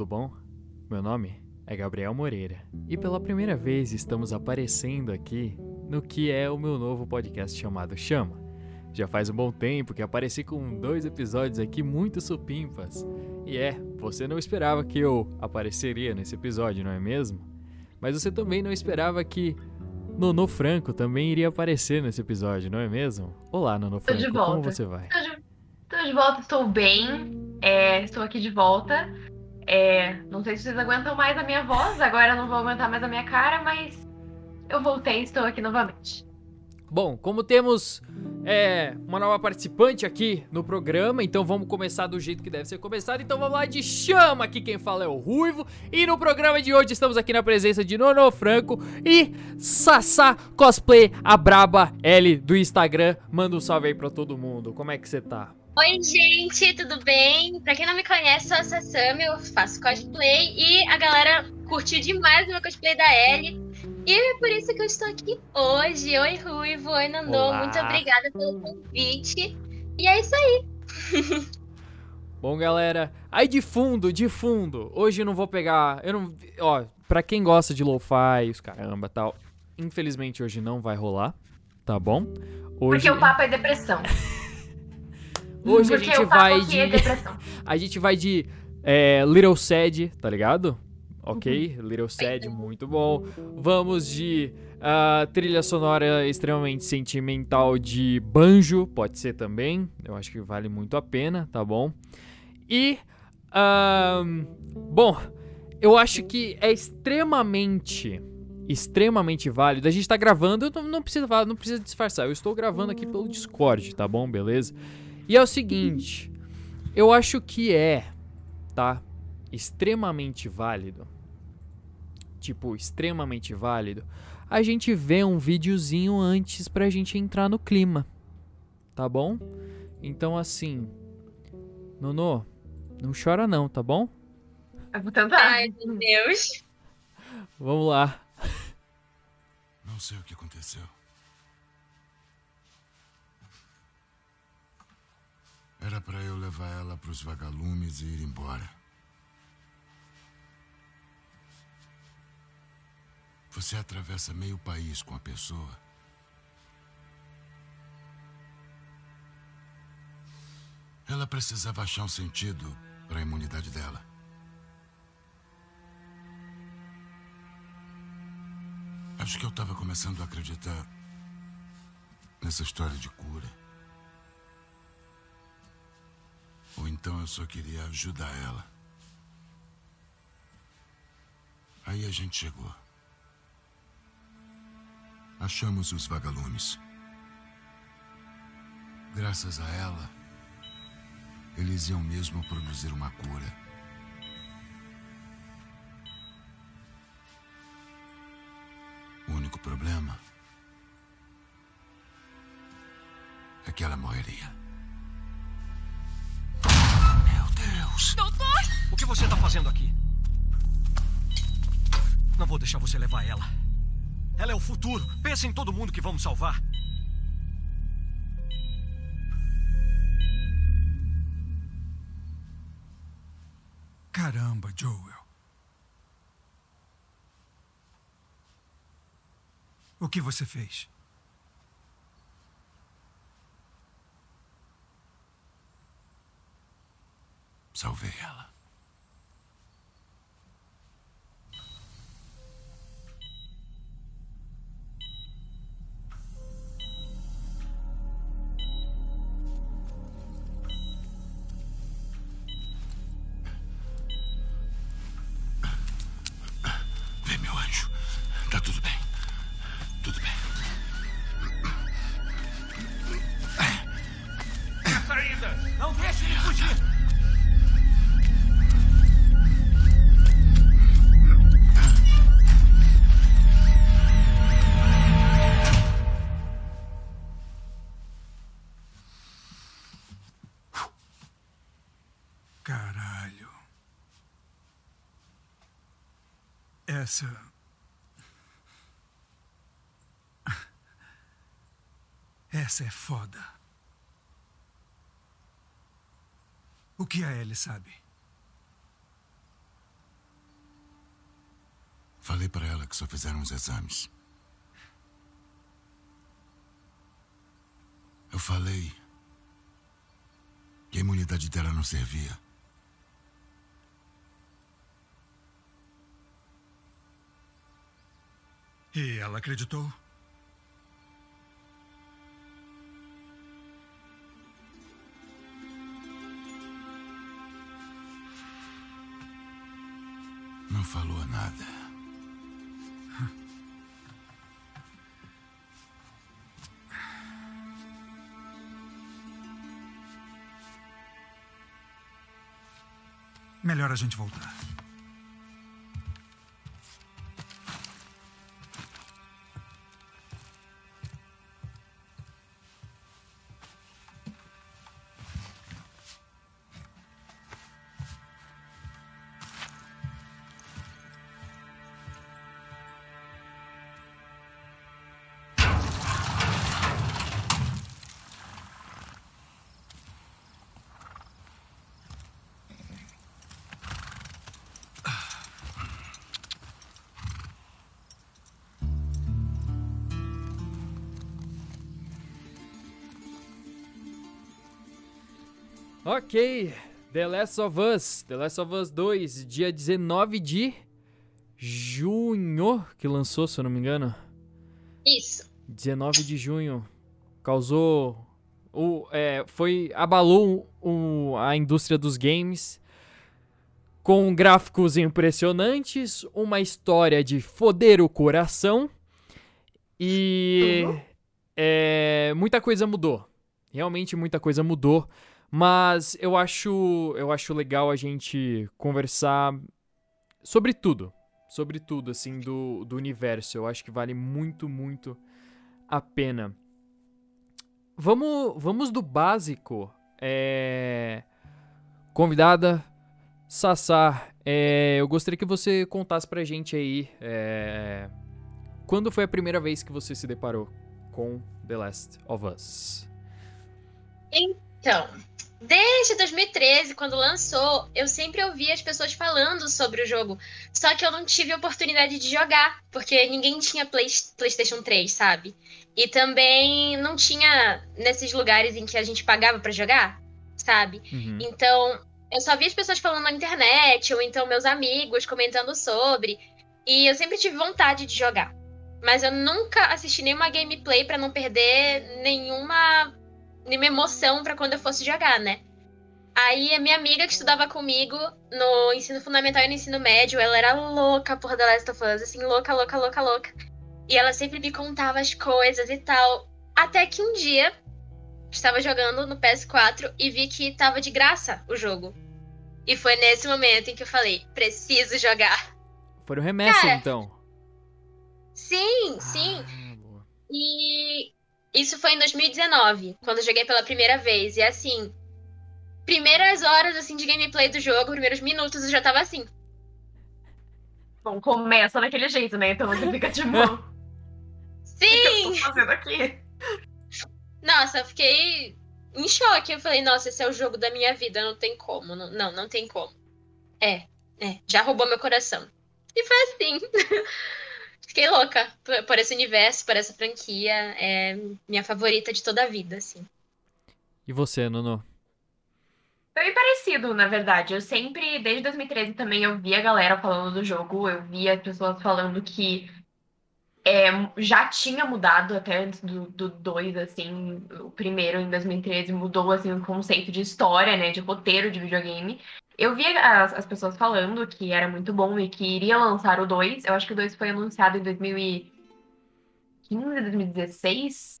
Tudo bom? Meu nome é Gabriel Moreira e pela primeira vez estamos aparecendo aqui no que é o meu novo podcast chamado Chama. Já faz um bom tempo que apareci com dois episódios aqui muito supimpas. E é, você não esperava que eu apareceria nesse episódio, não é mesmo? Mas você também não esperava que Nono Franco também iria aparecer nesse episódio, não é mesmo? Olá, Nono Franco, como você vai? Tô de, tô de volta, estou bem. É, estou aqui de volta. É, não sei se vocês aguentam mais a minha voz, agora não vou aguentar mais a minha cara, mas eu voltei e estou aqui novamente. Bom, como temos é, uma nova participante aqui no programa, então vamos começar do jeito que deve ser começado. Então vamos lá de chama, aqui quem fala é o Ruivo. E no programa de hoje estamos aqui na presença de Nono Franco e Sassá Cosplay, a braba L do Instagram. Manda um salve aí pra todo mundo, como é que você tá? Oi, gente, tudo bem? Pra quem não me conhece, sou a Sassami, eu faço cosplay e a galera curtiu demais o meu cosplay da Ellie. E é por isso que eu estou aqui hoje. Oi, Ruivo, oi, Nandô, Olá. muito obrigada pelo convite. E é isso aí. Bom, galera, aí de fundo, de fundo, hoje eu não vou pegar, eu não, ó, pra quem gosta de lo-fi, os caramba, tal, infelizmente hoje não vai rolar, tá bom? Hoje, Porque o papo é depressão. hoje a gente vai é de, a gente vai de é, Little Sad, tá ligado? Ok, Uhum. Little Sad, muito bom. Vamos de ah, trilha sonora extremamente sentimental de Banjo, pode ser também. Eu acho que vale muito a pena, tá bom? E, ahn, bom, eu acho que é extremamente, extremamente válido. A gente tá gravando, não, não precisa falar, não precisa disfarçar. Eu estou gravando aqui pelo Discord, tá bom? Beleza? E é o seguinte, eu acho que é, tá? Extremamente válido. Tipo, extremamente válido. A gente vê um videozinho antes pra gente entrar no clima. Tá bom? Então assim, Nono, não chora não, tá bom? Eu vou tentar. Ai, meu Deus. Vamos lá. Não sei o que aconteceu. Era para eu levar ela para os vagalumes e ir embora. Você atravessa meio país com a pessoa. Ela precisava achar um sentido para a imunidade dela. Acho que eu estava começando a acreditar nessa história de cura. Ou então eu só queria ajudar ela. Aí a gente chegou. Achamos os vagalumes. Graças a ela, eles iam mesmo produzir uma cura. O único problema é que ela morreria. Deus! Doutor! O que você está fazendo aqui? Não vou deixar você levar ela. Ela é o futuro. Pensa em todo mundo que vamos salvar. Caramba, Joel. O que você fez? Salvei ela. essa. Essa é foda. O que a Ellie sabe? Falei para ela que só fizeram os exames. Eu falei que a imunidade dela não servia. E ela acreditou? Não falou nada. Melhor a gente voltar. Ok, The Last of Us, The Last of Us 2, dia 19 de junho que lançou, se eu não me engano. Isso. 19 de junho. Causou. O, é, foi. abalou o, a indústria dos games com gráficos impressionantes, uma história de foder o coração e. É, muita coisa mudou. Realmente muita coisa mudou. Mas eu acho, eu acho legal a gente conversar sobre tudo. Sobre tudo, assim, do, do universo. Eu acho que vale muito, muito a pena. Vamos, vamos do básico. É... Convidada, Sassá, é... eu gostaria que você contasse pra gente aí. É... Quando foi a primeira vez que você se deparou com The Last of Us? Então, desde 2013, quando lançou, eu sempre ouvia as pessoas falando sobre o jogo. Só que eu não tive oportunidade de jogar, porque ninguém tinha Play, PlayStation 3, sabe? E também não tinha nesses lugares em que a gente pagava para jogar, sabe? Uhum. Então, eu só via as pessoas falando na internet, ou então meus amigos comentando sobre. E eu sempre tive vontade de jogar. Mas eu nunca assisti nenhuma gameplay para não perder nenhuma nenhuma emoção para quando eu fosse jogar, né? Aí a minha amiga que estudava comigo no ensino fundamental e no ensino médio, ela era louca por The Last of Us, assim, louca, louca, louca, louca. E ela sempre me contava as coisas e tal. Até que um dia estava jogando no PS4 e vi que tava de graça o jogo. E foi nesse momento em que eu falei, preciso jogar. Foi o remessa, Cara, então. Sim, sim. Ah. E isso foi em 2019, quando eu joguei pela primeira vez. E assim, primeiras horas assim de gameplay do jogo, primeiros minutos, eu já tava assim. Bom, começa daquele jeito, né? Então você fica tipo, o que eu Sim! tô fazendo aqui? Nossa, eu fiquei em choque. Eu falei, nossa, esse é o jogo da minha vida, não tem como. Não, não, não tem como. É, é, já roubou meu coração. E foi assim. Fiquei louca por, por esse universo, por essa franquia. É minha favorita de toda a vida, assim. E você, Nuno? Foi bem parecido, na verdade. Eu sempre, desde 2013 também, eu via a galera falando do jogo, eu via as pessoas falando que é, já tinha mudado até antes do 2, assim, o primeiro em 2013 mudou, assim, o conceito de história, né, de roteiro de videogame. Eu via as, as pessoas falando que era muito bom e que iria lançar o 2. Eu acho que o 2 foi anunciado em 2015, 2016.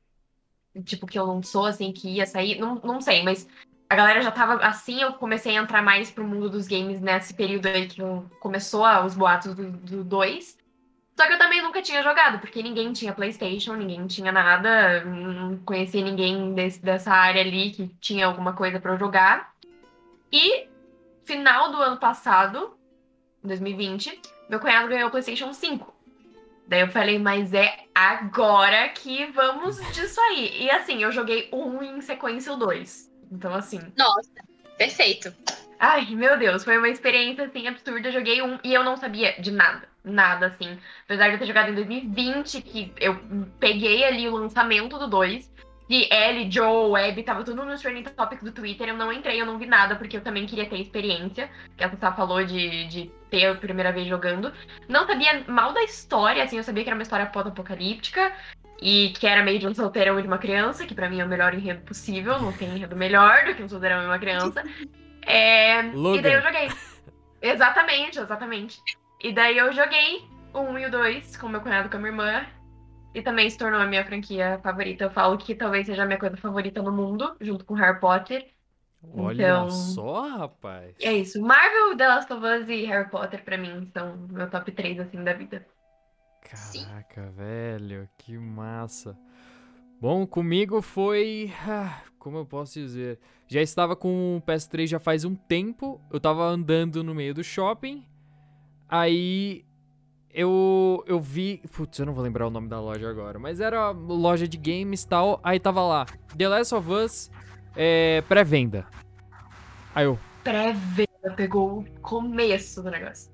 Tipo, que lançou, assim, que ia sair. Não, não sei, mas a galera já tava assim. Eu comecei a entrar mais pro mundo dos games nesse período aí que eu- começou os boatos do 2. Só que eu também nunca tinha jogado, porque ninguém tinha PlayStation, ninguém tinha nada. Não conhecia ninguém desse- dessa área ali que tinha alguma coisa eu jogar. E final do ano passado, 2020, meu cunhado ganhou o PlayStation 5. Daí eu falei, mas é agora que vamos disso aí. E assim, eu joguei um em sequência o dois. Então, assim, Nossa, perfeito. Ai, meu Deus, foi uma experiência assim absurda. Eu joguei um e eu não sabia de nada. Nada, assim. Apesar de eu ter jogado em 2020, que eu peguei ali o lançamento do 2. E Ellie, Joe, Web, tava tudo nos trending topics do Twitter. Eu não entrei, eu não vi nada, porque eu também queria ter experiência. Que a Tata falou de, de ter a primeira vez jogando. Não sabia mal da história, assim, eu sabia que era uma história pós-apocalíptica. E que era meio de um solteirão e de uma criança, que pra mim é o melhor enredo possível. Não tem enredo melhor do que um solteirão e uma criança. É, e daí eu joguei. Exatamente, exatamente. E daí eu joguei o 1 e o 2 com meu cunhado e com a minha irmã. E também se tornou a minha franquia favorita. Eu falo que talvez seja a minha coisa favorita no mundo, junto com Harry Potter. Olha Então- só, rapaz. E é isso. Marvel, The Last of Us e Harry Potter, pra mim, são meu top 3, assim, da vida. Sim. Caraca, velho, que massa. Bom, comigo foi. ah, Como eu posso dizer? Já estava com o PS3 já faz um tempo. Eu tava andando no meio do shopping. Aí eu, eu vi. Putz, eu não vou lembrar o nome da loja agora. Mas era loja de games e tal. Aí tava lá: The Last of Us é, pré-venda. Aí eu. Pré-venda, pegou o começo do negócio.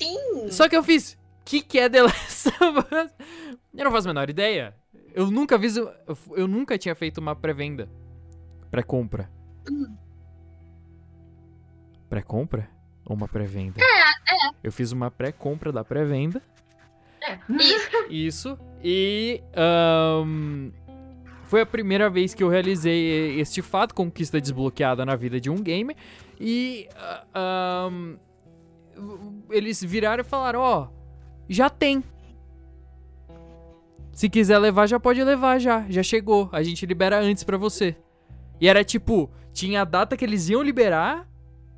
Sim. Só que eu fiz. O que, que é The Last of Us? Eu não faço a menor ideia. Eu nunca fiz. Eu, eu nunca tinha feito uma pré-venda. Pré-compra. Pré-compra? Ou uma pré-venda? É, é. Eu fiz uma pré-compra da pré-venda. É. Isso. E. ahn, foi a primeira vez que eu realizei este fato, conquista desbloqueada na vida de um gamer. E. ah, ahn, eles viraram e falaram: Ó, já tem. Se quiser levar, já pode levar, já. Já chegou. A gente libera antes pra você. E era tipo: tinha a data que eles iam liberar.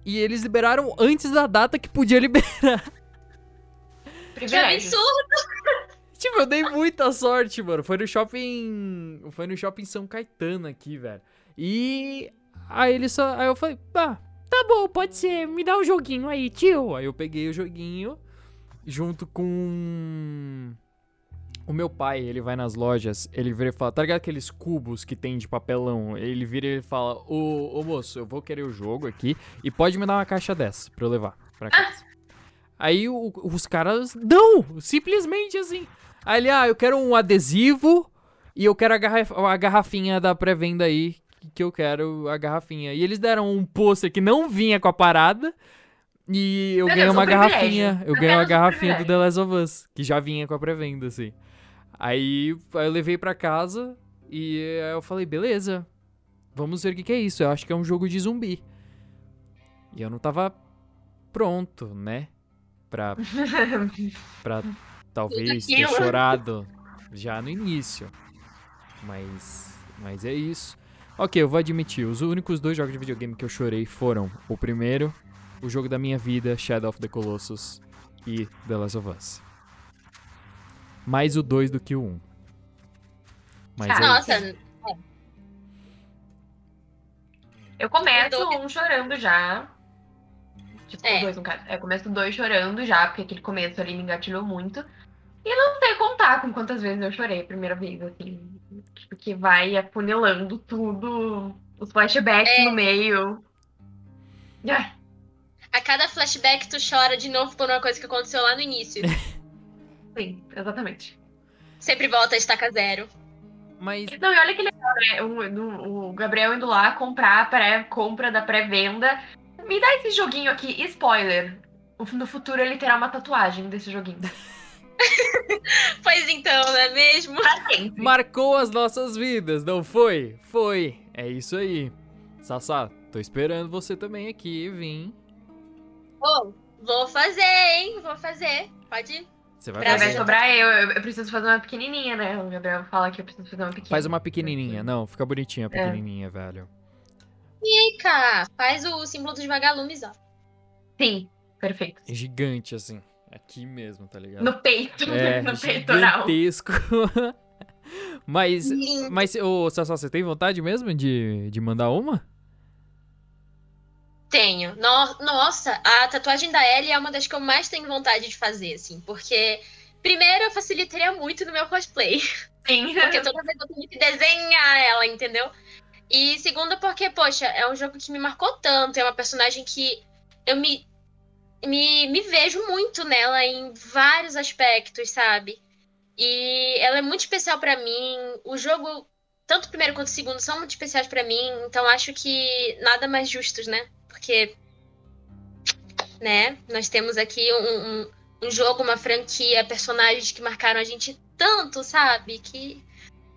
E eles liberaram antes da data que podia liberar. Que Privilégios. absurdo. Tipo, eu dei muita sorte, mano. Foi no shopping. Foi no shopping São Caetano aqui, velho. E. Aí ele só. Aí eu falei, ah, tá bom, pode ser. Me dá um joguinho aí, tio. Aí eu peguei o joguinho junto com. O meu pai, ele vai nas lojas, ele vira e fala, tá ligado aqueles cubos que tem de papelão? Ele vira e fala, ô, ô moço, eu vou querer o jogo aqui e pode me dar uma caixa dessa pra eu levar pra casa. Aí o- os caras dão, simplesmente assim. Aí ele, ah, eu quero um adesivo e eu quero a, garraf- a garrafinha da pré-venda aí, que eu quero a garrafinha. E eles deram um pôster que não vinha com a parada. E eu ganhei uma um garrafinha. Eu ganhei uma um garrafinha do. The Last of Us, que já vinha com a pré-venda, assim. Aí, aí eu levei pra casa e eu falei, beleza, vamos ver o que, que é isso. Eu acho que é um jogo de zumbi. E eu não tava pronto, né? Pra, pra talvez ter chorado já no início. Mas, mas é isso. Ok, eu vou admitir, os únicos dois jogos de videogame que eu chorei foram o primeiro, o jogo da minha vida, Shadow of the Colossus e The Last of Us. Mais o 2 do que o 1. Um. Mas Ah, é Nossa, isso. Eu começo Eu um chorando já. Tipo, É. dois, no caso. Eu começo dois chorando já, porque aquele começo ali me engatilhou muito. E não sei contar com quantas vezes eu chorei a primeira vez, assim. Porque vai afunilando tudo, os flashbacks É. no meio. Ai, a cada flashback tu chora de novo por uma coisa que aconteceu lá no início. sim, exatamente. Sempre volta a estaca zero. Mas Não, e olha que legal, né? O, o- o Gabriel indo lá comprar a pré-compra da pré-venda. Me dá esse joguinho aqui, spoiler. O- No futuro ele terá uma tatuagem desse joguinho. Pois então, não é mesmo? Marcou as nossas vidas, não foi? Foi. É isso aí. Sassá, tô esperando você também aqui, vim. Ô, vou fazer, hein? Vou fazer. Pode ir. Você vai Pra Vai fazer. ver. sobrar eu, eu, preciso fazer uma pequenininha, né? O Gabriel fala que eu preciso fazer uma pequenininha. Faz uma pequenininha. Não, fica bonitinha a É. pequenininha, velho. Vem cá, faz o símbolo dos vagalumes, ó. Sim, perfeito. É gigante, assim. Aqui mesmo, tá ligado? No peito, É, no peitoral. gigantesco. mas, Lindo. mas, ô, Sassá, você tem vontade mesmo de, de mandar uma? Tenho. No- nossa, a tatuagem da Ellie é uma das que eu mais tenho vontade de fazer, assim. Porque, primeiro, facilitaria muito no meu cosplay. Sim. Porque toda vez eu tenho que desenhar ela, entendeu? E segundo, porque, poxa, é um jogo que me marcou tanto. É uma personagem que eu me, me, me vejo muito nela em vários aspectos, sabe? E ela é muito especial para mim. O jogo, tanto o primeiro quanto o segundo, são muito especiais para mim. Então acho que nada mais justos, né? Porque, né? Nós temos aqui um, um, um jogo, uma franquia, personagens que marcaram a gente tanto, sabe? Que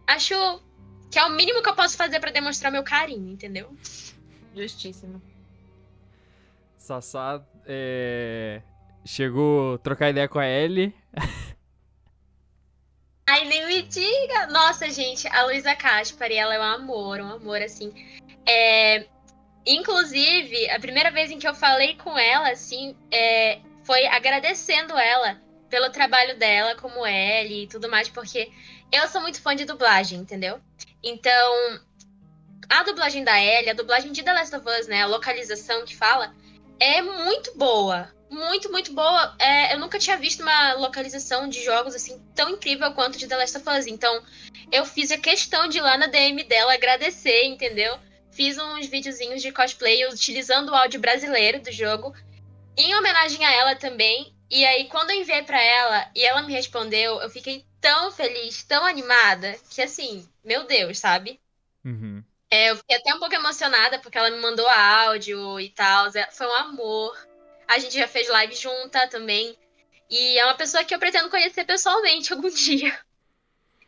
acho que é o mínimo que eu posso fazer para demonstrar meu carinho, entendeu? Justíssimo. Sassá é, chegou a trocar ideia com a Ellie. Ai, nem me diga! Nossa, gente, a Luísa Caspari, ela é um amor, um amor, assim. É... Inclusive, a primeira vez em que eu falei com ela, assim, é... foi agradecendo ela pelo trabalho dela como Ellie e tudo mais, porque eu sou muito fã de dublagem, entendeu? Então, a dublagem da Ellie, a dublagem de The Last of Us, né, a localização que fala, é muito boa. Muito, muito boa. É, eu nunca tinha visto uma localização de jogos assim tão incrível quanto de The Last of Us. Então, eu fiz a questão de ir lá na DM dela agradecer, entendeu? Fiz uns videozinhos de cosplay utilizando o áudio brasileiro do jogo, em homenagem a ela também. E aí, quando eu enviei para ela e ela me respondeu, eu fiquei tão feliz, tão animada, que assim, meu Deus, sabe? Uhum. É, eu fiquei até um pouco emocionada porque ela me mandou áudio e tal. Foi um amor. A gente já fez live junta também. E é uma pessoa que eu pretendo conhecer pessoalmente algum dia.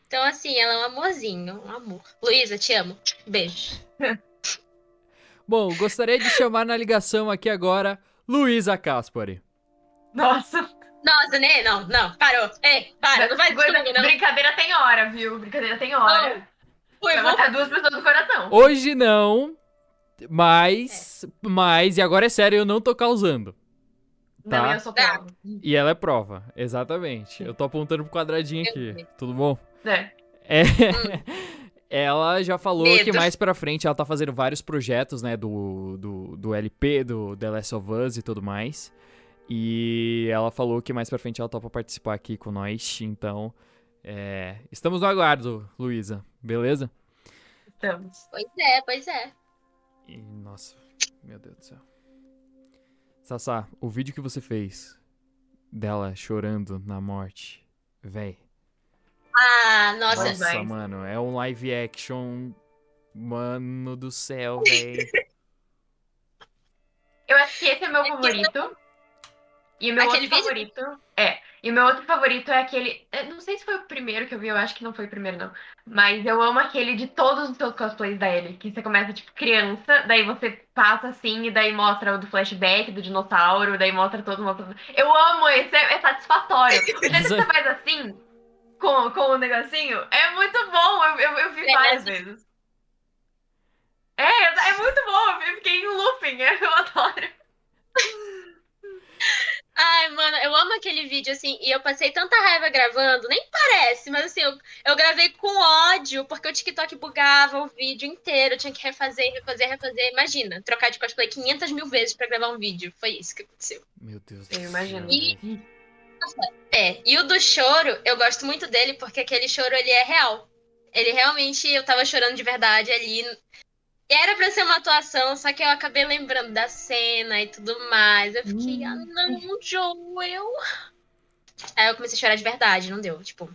Então, assim, ela é um amorzinho, um amor. Luísa, te amo. Beijo. Bom, gostaria de chamar na ligação aqui agora Luísa Caspari. Nossa. Nossa, né? Não, não, parou. Ei, para, não vai comigo, não. Brincadeira tem hora, viu? Brincadeira tem hora. Vai vou... matar duas pessoas do coração. Hoje não, mas, mas, e agora é sério, eu não tô causando. Não, Tá. eu sou prova. E ela é prova, exatamente. Eu tô apontando pro quadradinho aqui, tudo bom? É. É. Ela já falou Medo. que mais pra frente ela tá fazendo vários projetos, né, do, do, do LP, do The Last of Us e tudo mais. E ela falou que mais pra frente ela topa participar aqui com nós. Então, é, estamos no aguardo, Luísa. Beleza? Estamos. Pois é, pois é. E, nossa, meu Deus do céu. Sassá, o vídeo que você fez dela chorando na morte, véi. Ah, nossa. Nossa, Mas- mano, é um live action. Mano do céu, véi. Eu acho que esse é meu favorito. E o meu Aquele outro vídeo? favorito. É. E o meu outro favorito é aquele. eu Não sei se foi o primeiro que eu vi, eu acho que não foi o primeiro, não. Mas eu amo aquele de todos os seus cosplays da Ellie. Que você começa, tipo, criança, daí você passa assim, e daí mostra o do flashback, do dinossauro, daí mostra todo mundo. Eu amo esse, é, é satisfatório. O jeito que você faz assim, com, com o negocinho, é muito bom. Eu, eu, eu vi É, várias vezes. É, é muito bom. Eu fiquei em looping, eu adoro. Ai, mano, eu amo aquele vídeo, assim, e eu passei tanta raiva gravando, nem parece, mas assim, eu, eu gravei com ódio, porque o TikTok bugava o vídeo inteiro, eu tinha que refazer, refazer, refazer. Imagina, trocar de cosplay 500 mil vezes pra gravar um vídeo. Foi isso que aconteceu. Meu Deus Eu do imagino. céu. E- É, e o do choro, eu gosto muito dele, porque aquele choro, ele é real. Ele realmente, eu tava chorando de verdade ali. Era pra ser uma atuação, só que eu acabei lembrando da cena e tudo mais. Eu fiquei, ah, não, Joel. Aí eu comecei a chorar de verdade, não deu, tipo.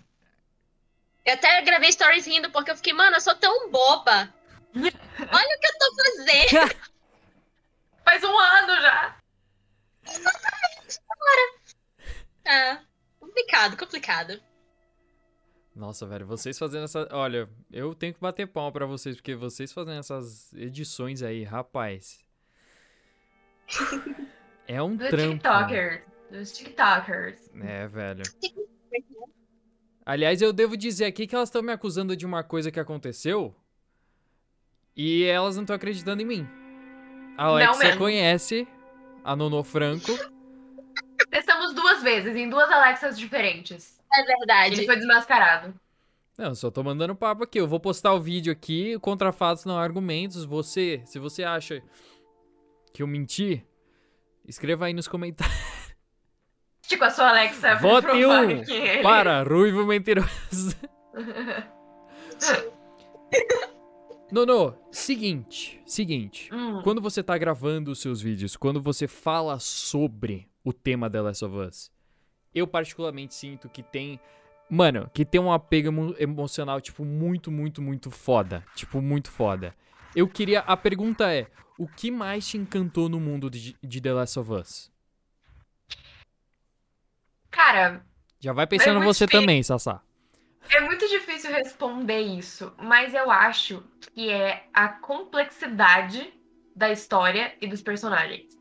Eu até gravei stories rindo, porque eu fiquei, mano, eu sou tão boba. Olha o que eu tô fazendo. Faz um ano já. Ah, complicado, complicado. Nossa, velho, vocês fazendo essa. Olha, eu tenho que bater palma pra vocês, porque vocês fazendo essas edições aí, rapaz. É um Dos trampo. Dos TikTokers. É, velho. Aliás, eu devo dizer aqui que elas estão me acusando de uma coisa que aconteceu. E elas não estão acreditando em mim. A Alexa conhece a Nono Franco. Testamos duas vezes, em duas Alexas diferentes. É verdade. Ele foi desmascarado. Não, eu só tô mandando papo aqui. Eu vou postar o vídeo aqui, contra fatos não argumentos. Você, se você acha que eu menti, escreva aí nos comentários. Tipo, a sua Alexa Vote um que ele... para Ruivo Mentiroso. Nono, seguinte, seguinte. Hum, Quando você tá gravando os seus vídeos, quando você fala sobre o tema The Last of Us, eu particularmente sinto que tem. Mano, que tem um apego emo- emocional, tipo, muito, muito, muito foda. Tipo, muito foda. Eu queria. A pergunta é: o que mais te encantou no mundo de, de The Last of Us? Cara, Já vai pensando muito você difícil. também, Sassá. É muito difícil responder isso, mas eu acho que é a complexidade da história e dos personagens.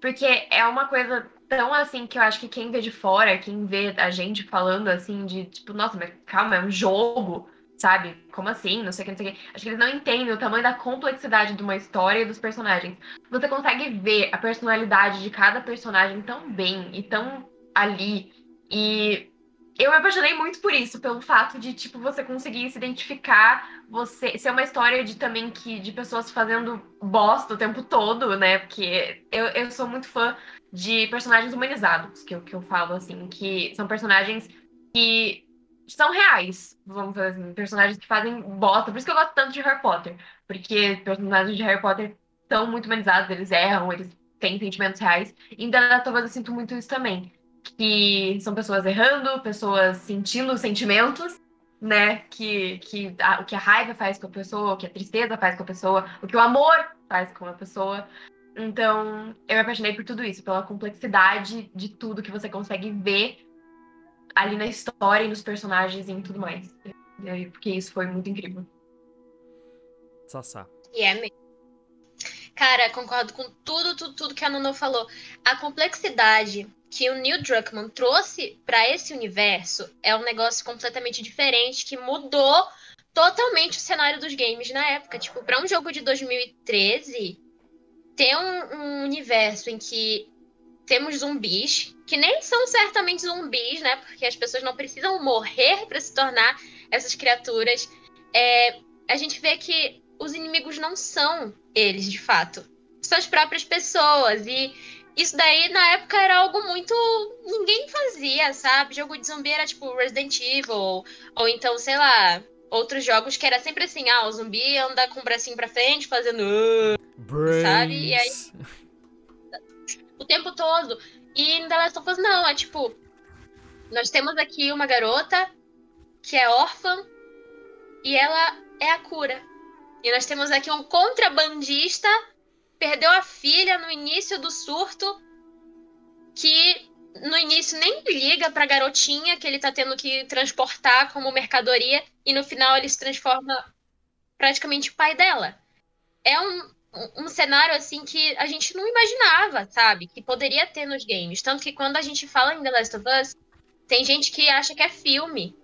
Porque é uma coisa tão assim que eu acho que quem vê de fora, quem vê a gente falando assim de tipo, nossa, mas calma, é um jogo, sabe? Como assim? Não sei o que, não sei o que. Acho que eles não entendem o tamanho da complexidade de uma história e dos personagens. Você consegue ver a personalidade de cada personagem tão bem e tão ali. E eu me apaixonei muito por isso, pelo fato de, tipo, você conseguir se identificar, você ser uma história de também que de pessoas fazendo bosta o tempo todo, né? Porque eu, eu sou muito fã de personagens humanizados, que eu, que eu falo assim, que são personagens que são reais, vamos fazer assim, personagens que fazem bosta. Por isso que eu gosto tanto de Harry Potter, porque personagens de Harry Potter são muito humanizados, eles erram, eles têm sentimentos reais. E em The eu sinto muito isso também que são pessoas errando, pessoas sentindo sentimentos, né? Que, que a- o que a raiva faz com a pessoa, o que a tristeza faz com a pessoa, o que o amor faz com a pessoa. Então, eu me apaixonei por tudo isso, pela complexidade de tudo que você consegue ver ali na história e nos personagens e em tudo mais. E aí, Porque isso foi muito incrível. Sassá. E é mesmo. Cara, concordo com tudo, tudo, tudo que a Nuno falou. A complexidade que o Neil Druckmann trouxe pra esse universo é um negócio completamente diferente que mudou totalmente o cenário dos games na época. Tipo, pra um jogo de 2013, ter um, um universo em que temos zumbis, que nem são certamente zumbis, né? Porque as pessoas não precisam morrer pra se tornar essas criaturas. É, a gente vê que os inimigos não são eles, de fato. São as próprias pessoas. E isso daí, na época, era algo muito. Ninguém fazia, sabe? Jogo de zumbi era tipo Resident Evil. Ou então, sei lá, outros jogos que era sempre assim: ah, o zumbi anda com o bracinho pra frente, fazendo. "Ah", Brains. Sabe? E aí- o tempo todo. E em The Last of Us, não. É tipo. Nós temos aqui uma garota que é órfã e ela é a cura. E nós temos aqui um contrabandista, perdeu a filha no início do surto, que no início nem liga pra garotinha que ele tá tendo que transportar como mercadoria, e no final ele se transforma praticamente pai dela. É um, um- cenário assim que a gente não imaginava, sabe? Que poderia ter nos games. Tanto que quando a gente fala em The Last of Us, tem gente que acha que é filme.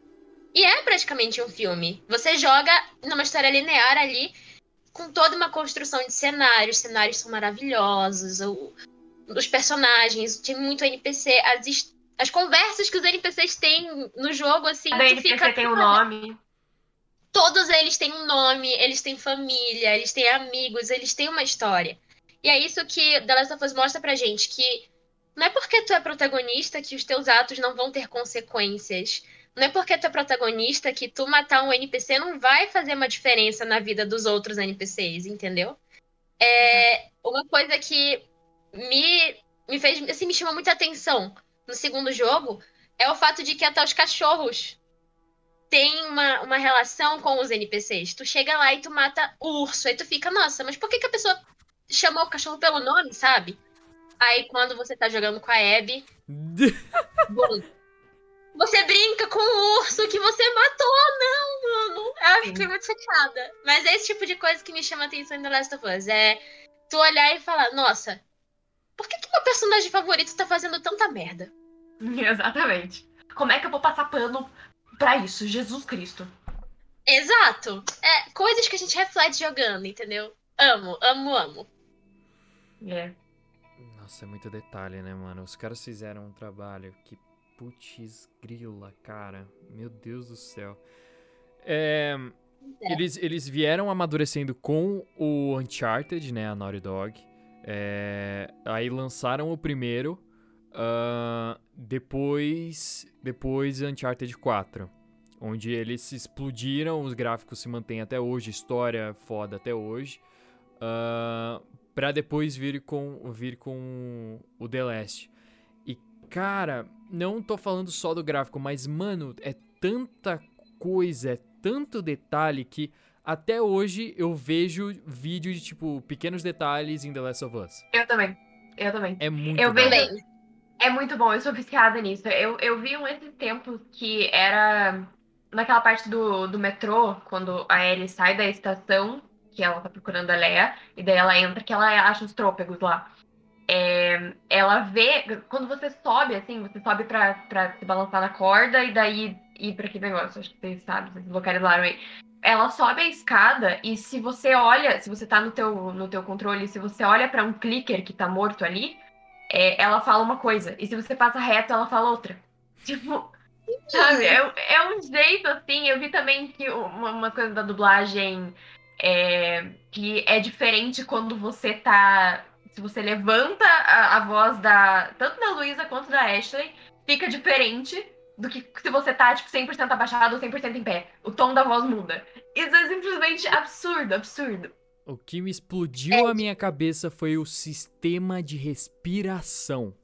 E é praticamente um filme. Você joga numa história linear ali, com toda uma construção de cenários. Os cenários são maravilhosos. O, os personagens, tem muito NPC. As, as conversas que os NPCs têm no jogo, assim, Cada NPC fica. tem um nome. Todos eles têm um nome, eles têm família, eles têm amigos, eles têm uma história. E é isso que The Last of Us mostra pra gente, que não é porque tu é protagonista que os teus atos não vão ter consequências. Não é porque tu é protagonista que tu matar um NPC não vai fazer uma diferença na vida dos outros NPCs, entendeu? É uma coisa que me, me fez, assim, me chamou muita atenção no segundo jogo é o fato de que até os cachorros têm uma, uma relação com os NPCs. Tu chega lá e tu mata o urso, aí tu fica, nossa, mas por que, que a pessoa chamou o cachorro pelo nome, sabe? Aí quando você tá jogando com a Abby, bom, você brinca com o urso que você matou, não, mano. Eu fiquei muito chateada. Mas é esse tipo de coisa que me chama a atenção em The Last of Us. É tu olhar e falar, nossa, por que, que meu personagem favorito tá fazendo tanta merda? Exatamente. Como é que eu vou passar pano pra isso? Jesus Cristo. Exato. É coisas que a gente reflete jogando, entendeu? Amo, amo, amo. É. Nossa, é muito detalhe, né, mano? Os caras fizeram um trabalho que putz grila, cara. Meu Deus do céu. É, É. Eles, eles vieram amadurecendo com o Uncharted, né, a Naughty Dog. É, aí lançaram o primeiro, ah, depois, depois Uncharted 4. onde eles se explodiram, os gráficos se mantêm até hoje, história foda até hoje, ah, pra depois vir com, vir com o The Last. E, cara, não tô falando só do gráfico, mas, mano, é tanta coisa, é tanto detalhe que até hoje eu vejo vídeo de, tipo, pequenos detalhes em The Last of Us. Eu também. Eu também. É muito Eu hora. vejo- É muito bom, eu sou viciada nisso. Eu, eu vi um esse tempo que era naquela parte do, do metrô, quando a Ellie sai da estação, que ela tá procurando a Leia, e daí ela entra, que ela acha os trôpegos lá. É, ela vê, quando você sobe, assim, você sobe pra, pra se balançar na corda e daí ir pra aquele negócio, acho que vocês sabem, vocês localizaram aí. Ela sobe a escada e se você olha, se você tá no teu, no teu controle, se você olha pra um clicker que tá morto ali, é, ela fala uma coisa. E se você passa reto, ela fala outra. Tipo, sabe? É, é um jeito assim. Eu vi também que uma, uma coisa da dublagem é, que é diferente quando você tá. Se você levanta a, a voz da. Tanto da Luísa quanto da Ashley, fica diferente do que se você tá, tipo, 100% abaixado ou 100% em pé. O tom da voz muda. Isso é simplesmente absurdo, absurdo. O que me explodiu a minha cabeça foi o sistema de respiração.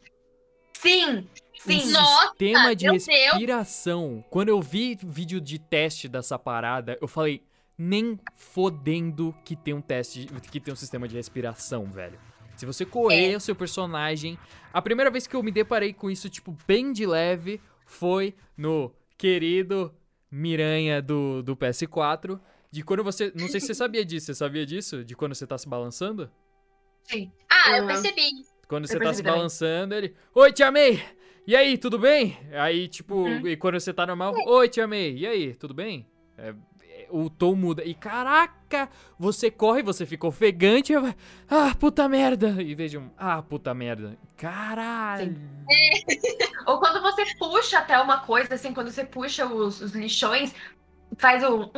Sim! Sim! O Nossa, sistema de meu Deus. respiração. Quando eu vi vídeo de teste dessa parada, eu falei, nem fodendo que tem um teste, que tem um sistema de respiração, velho. Se você correr É. o seu personagem. A primeira vez que eu me deparei com isso, tipo, bem de leve, foi no querido Miranha do, do PS4. De quando você. Não sei se você sabia disso. Você sabia disso? De quando você tá se balançando? Sim. Ah, eu Uhum. percebi. Quando Eu você tá se também. balançando, ele. Oi, Tia May! E aí, tudo bem? Aí, tipo, Uhum. e quando você tá normal, oi, Tia May, e aí, tudo bem? É, o tom muda. E caraca, você corre, você fica ofegante. e vai, Ah, puta merda! E veja um. Ah, puta merda. Caralho! Ou quando você puxa até uma coisa, assim, quando você puxa os, os lixões, faz um.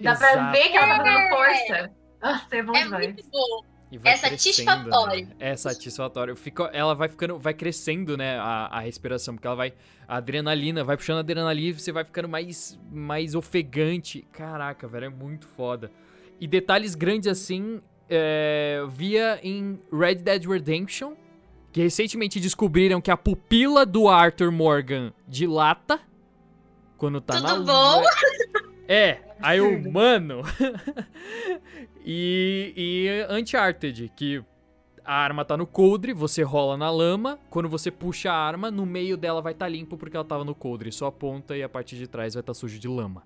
Dá pra Exato. ver que ela tá fazendo força. Nossa, é bom É demais. muito bom. É satisfatório. crescendo, né? É satisfatório. Fica, ela vai ficando, vai crescendo, né, a, a respiração, porque ela vai, a adrenalina, vai puxando a adrenalina e você vai ficando mais, mais ofegante. Caraca, velho, é muito foda. E detalhes grandes assim, é, via em Red Dead Redemption, que recentemente descobriram que a pupila do Arthur Morgan dilata quando tá Tudo na bom? É, aí o mano. e, e Uncharted, que a arma tá no coldre, você rola na lama, quando você puxa a arma, no meio dela vai estar tá limpo porque ela tava no coldre, só a ponta e a parte de trás vai estar tá sujo de lama.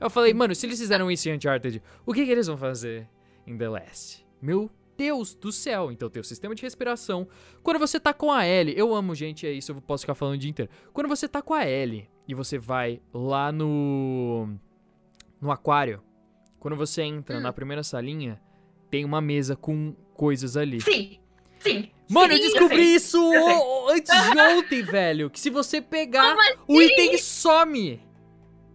Eu falei, mano, se eles fizeram isso em Uncharted, o que, que eles vão fazer em The Last? Meu Deus do céu! Então tem o sistema de respiração. Quando você tá com a Ellie, eu amo, gente, é isso, eu posso ficar falando o dia inteiro. Quando você tá com a Ellie e você vai lá no. No aquário, quando você entra Hum. na primeira salinha, tem uma mesa com coisas ali. Sim, sim. Mano, eu sim, descobri sei. isso eu antes de ontem, velho. Que se você pegar, Como o item some.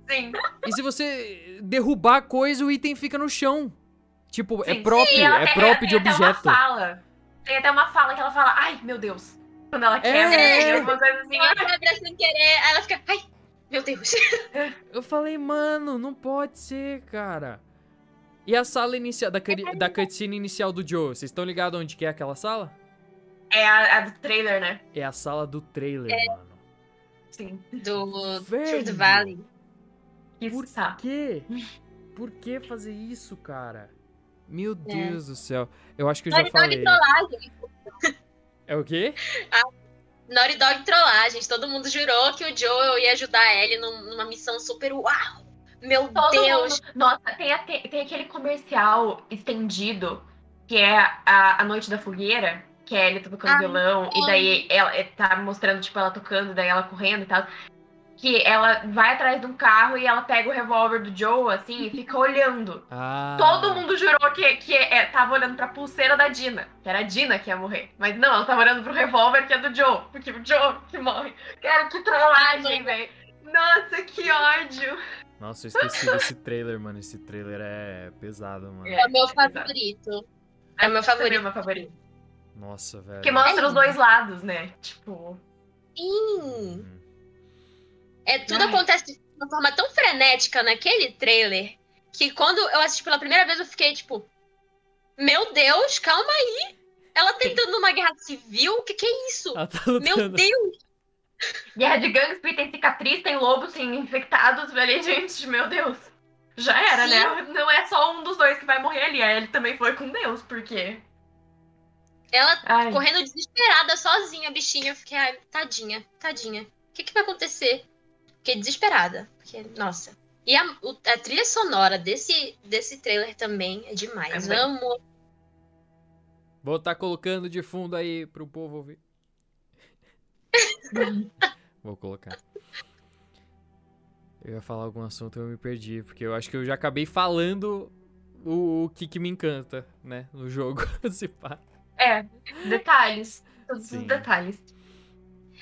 Sim. E se você derrubar a coisa, o item fica no chão. Tipo, é sim. próprio, E ela é tem- próprio de tem até uma objeto. fala. Tem até uma fala que ela fala, ai, meu Deus. Quando ela quer, É. alguma coisa assim. Ela quebra sem querer, aí ela fica. Ai, meu Deus. Eu falei, mano, não pode ser, cara. E a sala inicial, da, da cutscene inicial do Joe, vocês estão ligados onde que é aquela sala? É a, a do trailer, né? É a sala do trailer, mano. Sim. Do Velho. True the Valley. Que Por quê? Por que fazer isso, cara? Meu É. Deus do céu. Eu acho que eu já falei. É o quê? Naughty Dog trollagens. Todo mundo jurou que o Joel ia ajudar ele num- numa missão super uau. Meu Todo Deus. mundo. Nossa, tem, até- tem aquele comercial estendido que é a, a Noite da Fogueira, que é ele tocando Ah, violão, e daí ela é, tá mostrando, tipo, ela tocando, daí ela correndo e tal. Que ela vai atrás de um carro e ela pega o revólver do Joe, assim, e fica olhando. Ah. Todo mundo jurou que, que é, tava olhando pra pulseira da Dina, que era a Dina que ia morrer. Mas não, ela tava olhando pro revólver que é do Joe, porque o Joe que morre. Cara, que trollagem, velho. Nossa, que ódio. Nossa, eu esqueci desse trailer, mano. Esse trailer é pesado, mano. É o meu favorito. É o meu favorito. É o meu favorito. Nossa, velho. Que mostra os dois lados, né? Tipo. Sim. É, tudo Ai. acontece de uma forma tão frenética naquele trailer que quando eu assisti pela primeira vez eu fiquei tipo, meu Deus, calma aí. Ela tentando uma guerra civil? O que, que é isso? Tá Meu. Deus! Guerra de gangues, tem cicatriz, tem lobos, tem infectados, velho. Gente, meu Deus. Já era, Sim. né? Não é só um dos dois que vai morrer ali. A Ellie também foi com Deus, porque. Ela Ai, correndo desesperada, sozinha, bichinha. Eu fiquei, ai, tadinha, tadinha. O que, que vai acontecer? Fiquei desesperada. Porque, nossa. E a, o- a trilha sonora desse, desse trailer também é demais. Também. Amo. Vou estar colocando de fundo aí pro povo ouvir. Vou colocar. Eu ia falar algum assunto e eu me perdi, porque eu acho que eu já acabei falando o, o que, que me encanta, né, no jogo. se pá. é, detalhes. Todos Sim. os detalhes.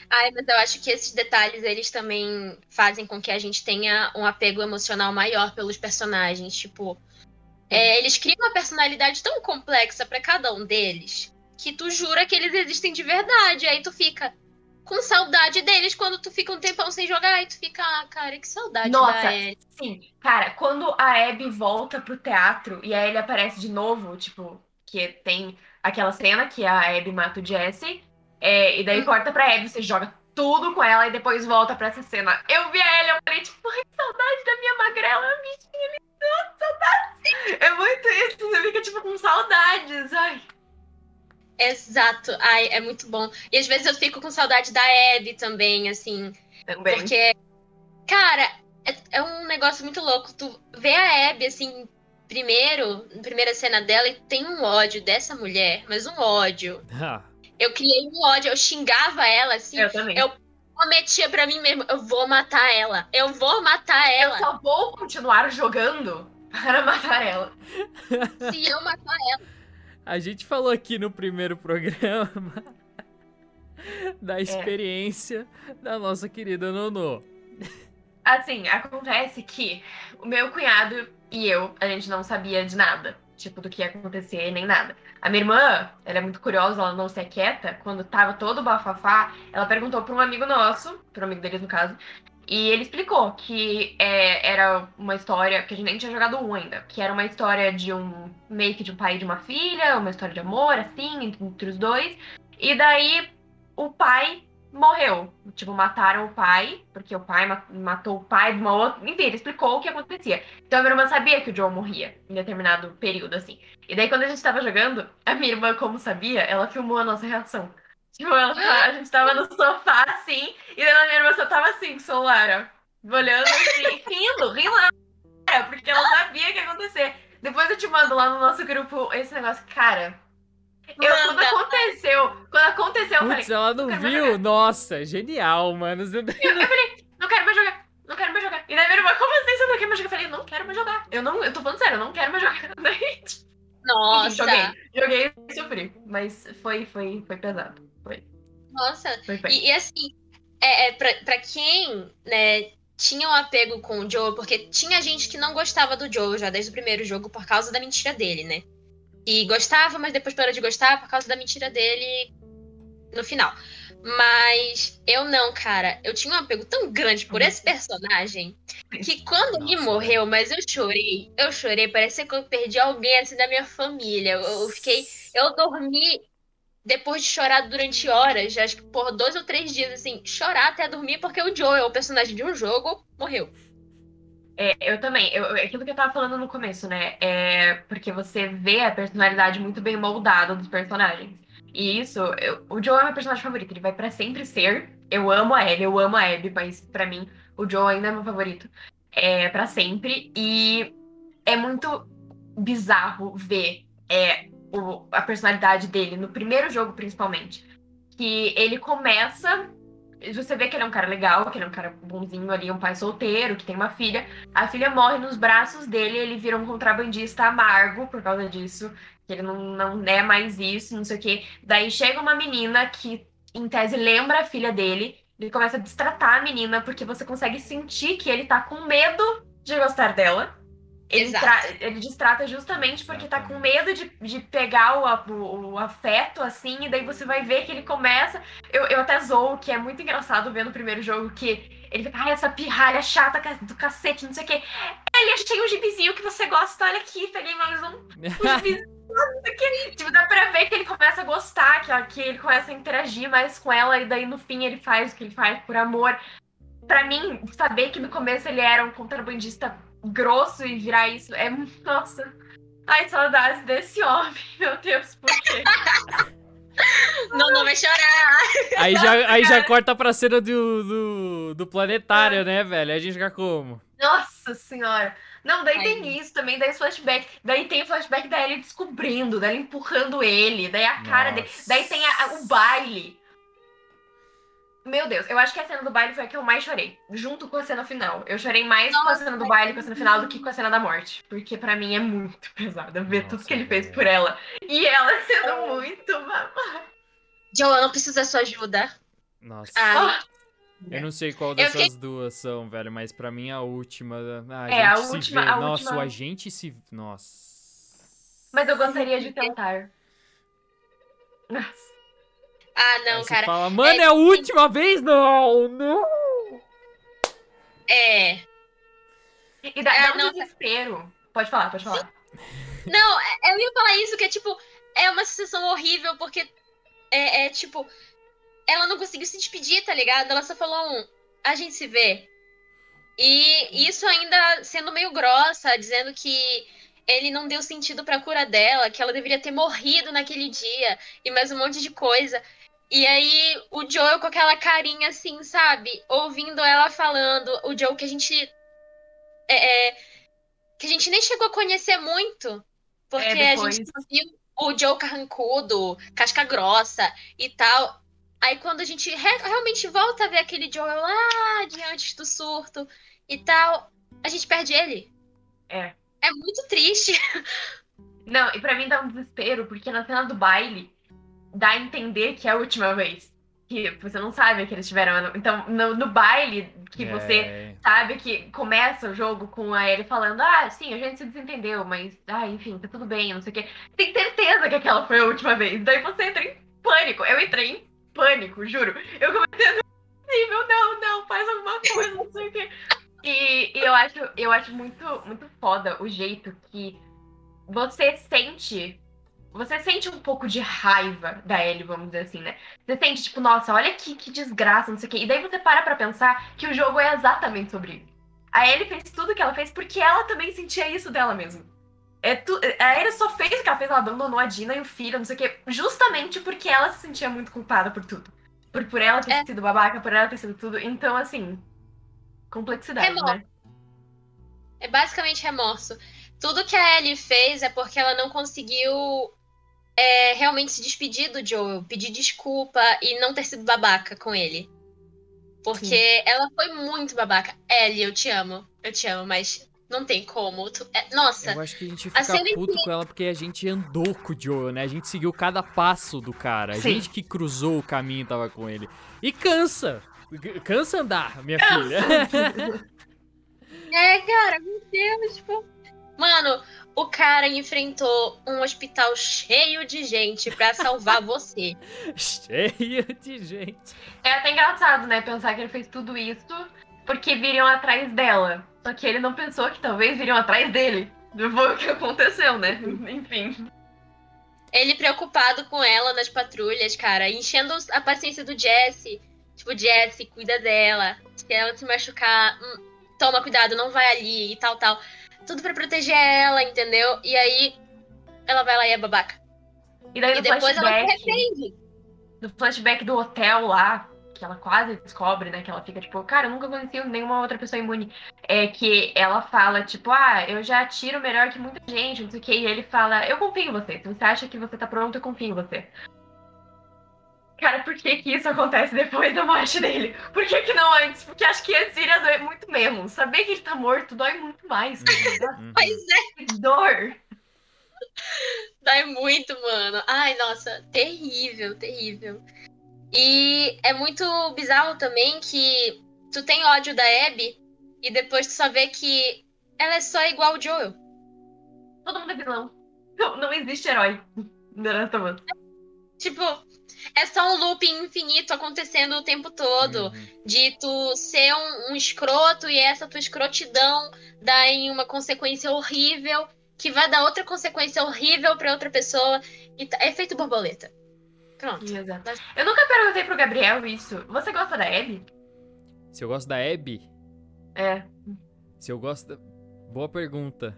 Ai, mas eu acho que esses detalhes, eles também fazem com que a gente tenha um apego emocional maior pelos personagens. Tipo, é, eles criam uma personalidade tão complexa pra cada um deles que tu jura que eles existem de verdade. Aí tu fica com saudade deles quando tu fica um tempão sem jogar. E tu fica, ah, cara, que saudade Nossa. da Ellie. Sim, cara, quando a Abby volta pro teatro e a Ellie aparece de novo, tipo, que tem aquela cena que a Abby mata o Jesse, é, e daí corta pra Abby, você joga tudo com ela e depois volta pra essa cena. Eu vi a Ellie, eu falei, tipo, ai, saudade da minha magrela, bichinha, ali, nossa, saudade. É muito isso, você fica, tipo, com saudades, ai. Exato. Ai, é muito bom. E às vezes eu fico com saudade da Abby também, assim. Também. Porque, cara, é, é um negócio muito louco. Tu vê a Abby, assim, primeiro, na primeira cena dela, e tem um ódio dessa mulher, mas um ódio. Eu criei um ódio, eu xingava ela, assim, Eu também. eu- prometia pra mim mesmo, eu vou matar ela, eu vou matar Eu ela. só vou continuar jogando para matar ela. Se eu matar ela. a gente falou aqui no primeiro programa da É. experiência da nossa querida Nono. Assim, acontece que o meu cunhado e eu, a gente não sabia de nada. Tipo, do que ia acontecer, nem nada. A minha irmã, ela é muito curiosa, ela não se aquieta. Quando tava todo bafafá, ela perguntou pra um amigo nosso, pra um amigo deles no caso, e ele explicou que é, era uma história, que a gente nem tinha jogado um ainda, que era uma história de um, meio que de um pai e de uma filha, uma história de amor, assim, entre, entre os dois. E daí, o pai morreu. Tipo, mataram o pai, porque o pai ma- matou o pai de uma outra. Enfim, ele explicou o que acontecia. Então a minha irmã sabia que o Joe morria em determinado período, assim. E daí, quando a gente tava jogando, a minha irmã, como sabia, ela filmou a nossa reação. Tipo, ela, a gente tava no sofá, assim, e daí a minha irmã só tava assim, com o celular, ó, olhando assim, rindo, rindo na porque ela sabia o que ia acontecer. Depois eu te mando lá no nosso grupo esse negócio, cara. Eu, quando aconteceu, quando aconteceu, eu falei, ela não mais viu? Nossa, genial, mano. Você- não quero mais jogar, não quero mais jogar. E daí minha irmã, como assim você não quer mais jogar? Eu falei, eu não quero mais jogar. Eu não, eu tô falando sério, eu não quero mais jogar. Daí, Nossa, enfim, joguei. Joguei e sofri. Mas foi, foi, foi pesado. nossa. Foi bem. E, e assim, é, é, pra, pra quem, né, tinha um apego com o Joe, porque tinha gente que não gostava do Joe já desde o primeiro jogo por causa da mentira dele, né? E gostava, mas depois parou de gostar por causa da mentira dele no final. Mas eu não, cara. Eu tinha um apego tão grande por esse personagem que quando ele Nossa, morreu, mas eu chorei. Eu chorei, parecia que eu perdi alguém assim da minha família. Eu, eu fiquei. Eu dormi depois de chorar durante horas, acho que por dois ou três dias, assim, chorar até dormir, porque o Joe, o personagem de um jogo, morreu. É, eu também. Eu, eu- aquilo que eu tava falando no começo, né? É porque você vê a personalidade muito bem moldada dos personagens. E isso, eu- o Joe é meu personagem favorito. Ele vai pra sempre ser. Eu amo a Ellie, eu amo a Abby, mas pra mim, o Joe ainda é meu favorito. É pra sempre. E é muito bizarro ver é, o- a personalidade dele no primeiro jogo, principalmente. Que ele começa. Você vê que ele é um cara legal, que ele é um cara bonzinho ali, um pai solteiro, que tem uma filha. A filha morre nos braços dele, ele vira um contrabandista amargo por causa disso. Que ele não, não é mais isso, não sei o quê. Daí chega uma menina que, em tese, lembra a filha dele. Ele começa a destratar a menina, porque você consegue sentir que ele tá com medo de gostar dela. Ele, ele distrata justamente porque tá com medo de, de pegar o, o, o afeto, assim, e daí você vai ver que ele começa. Eu, eu até zoo, que é muito engraçado ver no primeiro jogo que ele fica, ai, essa pirralha chata do cacete, não sei o quê. Ele achei um gibizinho que você gosta, olha aqui, peguei mais um, um gibizinho, quê. Tipo, dá pra ver que ele começa a gostar, que, ó, que ele começa a interagir mais com ela, e daí no fim ele faz o que ele faz por amor. Pra mim, saber que no começo ele era um contrabandista grosso e virar isso é. Nossa. Ai, saudades desse homem, meu Deus, por quê? Não, não vai chorar. Aí já, aí já corta pra cena do, do, do planetário, né, velho? Aí a gente fica como? Nossa senhora. Não, daí Ai. tem isso também, daí flashback. Daí tem o flashback da Ellie descobrindo, dela empurrando ele, daí a cara dele. Nossa. Daí tem a- a- o baile. Meu Deus, eu acho que a cena do baile foi a que eu mais chorei. Junto com a cena final. Eu chorei mais com a cena do baile e com a cena final do que com a cena da morte. Porque pra mim é muito pesada ver tudo Nossa, que ele fez velho. por ela. E ela sendo muito. ma- Joe, eu não preciso da sua ajuda. Nossa. Ah, Eu não sei qual dessas fiquei- duas são, velho, mas pra mim a última. A É, a última- vê. a Nossa, última- o agente se. Nossa. Mas eu gostaria de tentar. Nossa. Ah, Aí não, você cara. fala, mano, é a última vez? Não, não. É. E dá, É, dá um não. desespero. Pode falar, pode falar. Não, é- eu ia falar isso, que é tipo, é uma sensação horrível, porque é, é, tipo, ela não conseguiu se despedir, tá ligado? Ela só falou um, a gente se vê. E isso ainda sendo meio grossa, dizendo que ele não deu sentido pra cura dela, que ela deveria ter morrido naquele dia, e mais um monte de coisa. E aí o Joel com aquela carinha assim, sabe? Ouvindo ela falando, o Joel que a gente. é, é, que a gente nem chegou a conhecer muito. Porque É, a gente viu o Joe carrancudo, casca grossa e tal. Aí quando a gente re- realmente volta a ver aquele Joel lá de antes do surto e tal, a gente perde ele. É. É muito triste. Não, e pra mim dá um desespero, porque na cena do baile dá a entender que é a última vez. Que você não sabe que eles tiveram. Então, no, no baile, que você É, sabe que começa o jogo com a Ellie falando: Ah, sim, a gente se desentendeu, mas, ah, enfim, tá tudo bem, não sei o quê. Tem certeza que aquela foi a última vez. Daí você entra em pânico. Eu entrei em pânico, juro. Eu comecei a possível, não, não, faz alguma coisa, não sei o quê. E, e eu acho, eu acho muito, muito foda o jeito que você sente. Você sente um pouco de raiva da Ellie, vamos dizer assim, né? Você sente, tipo, nossa, olha que, que desgraça, não sei o quê. E daí você para pra pensar que o jogo é exatamente sobre isso. A Ellie fez tudo que ela fez porque ela também sentia isso dela mesma. É tu... A Ellie só fez o que ela fez, ela abandonou a Dina e o filho, não sei o quê, justamente porque ela se sentia muito culpada por tudo. Por, por ela ter É. sido babaca, por ela ter sido tudo. Então, assim, complexidade, Remorso. né? É basicamente remorso. Tudo que a Ellie fez é porque ela não conseguiu é, realmente se despedir do Joel, pedir desculpa e não ter sido babaca com ele. Porque ela foi muito babaca. Ellie, eu te amo. Eu te amo, mas não tem como. Tu- é- nossa, eu acho que a gente A fica cena puto com ela porque a gente andou com o Joel, né? A gente seguiu cada passo do cara. A Sim. gente que cruzou o caminho tava com ele. E cansa. Cansa andar, minha filha. É, cara, meu Deus, tipo. Mano, o cara enfrentou um hospital cheio de gente pra salvar você. Cheio de gente. É até engraçado, né? Pensar que ele fez tudo isso porque viriam atrás dela. Só que ele não pensou que talvez viriam atrás dele. Foi o que aconteceu, né? Enfim. Ele preocupado com ela nas patrulhas, cara, enchendo a paciência do Jesse. Tipo, Jesse, cuida dela. Se ela se machucar, hum, toma cuidado, não vai ali e tal, tal. Tudo pra proteger ela, entendeu? E aí ela vai lá e é babaca. E daí E no depois ela se flashback, arrepende. no flashback do hotel lá, que ela quase descobre, né? Que ela fica tipo, cara, eu nunca conheci nenhuma outra pessoa imune. É que ela fala, tipo, ah, eu já atiro melhor que muita gente, não sei o que. E ele fala, eu confio em você. Se você acha que você tá pronto, eu confio em você. Cara, por que que isso acontece depois da morte dele? Por que que não antes? Porque acho que antes iria doer muito mesmo. Saber que ele tá morto dói muito mais. Uhum. Pois é, dor. dói muito, mano. Ai, nossa, terrível, terrível. E é muito bizarro também que tu tem ódio da Abby e depois tu só vê que ela é só igual o Joel. Todo mundo é vilão. Não, não existe herói. Tipo, é só um looping infinito acontecendo o tempo todo. Uhum. De tu ser um, um escroto e essa tua escrotidão dá em uma consequência horrível, que vai dar outra consequência horrível pra outra pessoa. E tá- é efeito borboleta. Pronto. Exato. Eu nunca perguntei pro Gabriel isso. Você gosta da Abby? Se eu gosto da Abby, É. se eu gosto da... Boa pergunta.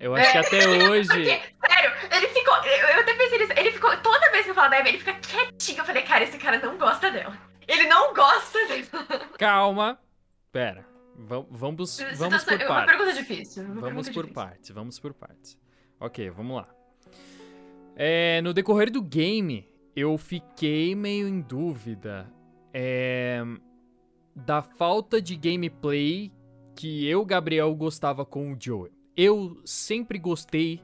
Eu acho que até hoje... Porque, sério, ele ficou. Eu, até pensei nisso. Ele ficou. Toda vez que eu falo da Abby, ele fica quietinho. Eu falei, cara, esse cara não gosta dela. Ele não gosta dela. Calma. Pera. Vam- Vamos, vamos por é uma pergunta partes. difícil. uma Vamos pergunta por difícil. partes, vamos por partes. Ok, vamos lá. É, no decorrer do game, eu fiquei meio em dúvida é, da falta de gameplay que eu, Gabriel, gostava com o Joel. Eu sempre gostei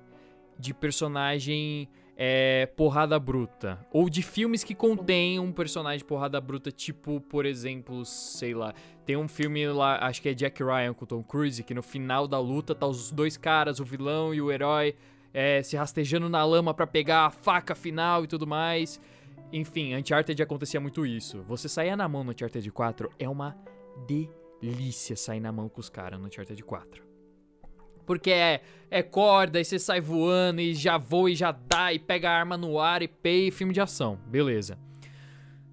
de personagem é, porrada bruta. Ou de filmes que contêm um personagem porrada bruta, tipo, por exemplo, sei lá. Tem um filme lá, acho que é Jack Ryan com Tom Cruise, que no final da luta tá os dois caras, o vilão e o herói, é, se rastejando na lama pra pegar a faca final e tudo mais. Enfim, Uncharted acontecia muito isso. Você saía na mão no Uncharted 4 é uma delícia sair na mão com os caras no Uncharted 4. Porque é, é corda, e você sai voando e já voa e já dá, e pega a arma no ar e pei, filme de ação. Beleza.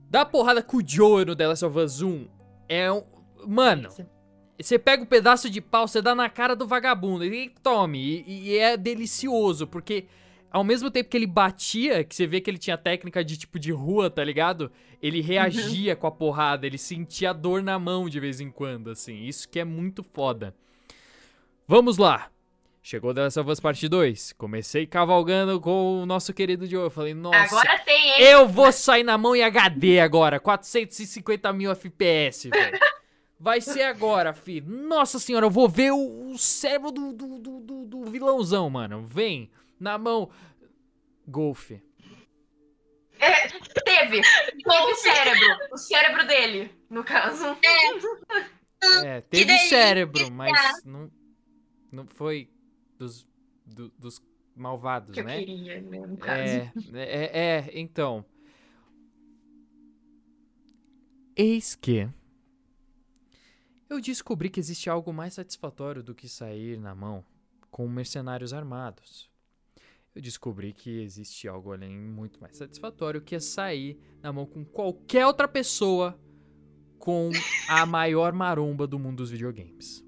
Dá porrada com o Joe no The Last of Us 1 é um. Mano, você pega o pedaço de pau, você dá na cara do vagabundo e tome. E, e é delicioso, porque ao mesmo tempo que ele batia, que você vê que ele tinha técnica de tipo de rua, tá ligado? Ele reagia com a porrada, ele sentia dor na mão de vez em quando, assim. Isso que é muito foda. Vamos lá. Chegou The Last of Us Parte 2. Comecei cavalgando com o nosso querido Joe. Eu falei, nossa. Agora tem, hein? Eu vou sair na mão em HD agora. 450 mil FPS, velho. Vai ser agora, filho. Nossa senhora, eu vou ver o, o cérebro do, do, do, do- do vilãozão, mano. Vem, na mão. Golfe. É, teve. Teve cérebro. O cérebro dele, no caso. É, teve delícia. cérebro, mas não, não foi dos, do- dos malvados, Que eu né? queria, né, no caso. É, é, é, então. Eis que eu descobri que existe algo mais satisfatório do que sair na mão com mercenários armados. Eu descobri que existe algo além muito mais satisfatório que é sair na mão com qualquer outra pessoa com a maior maromba do mundo dos videogames.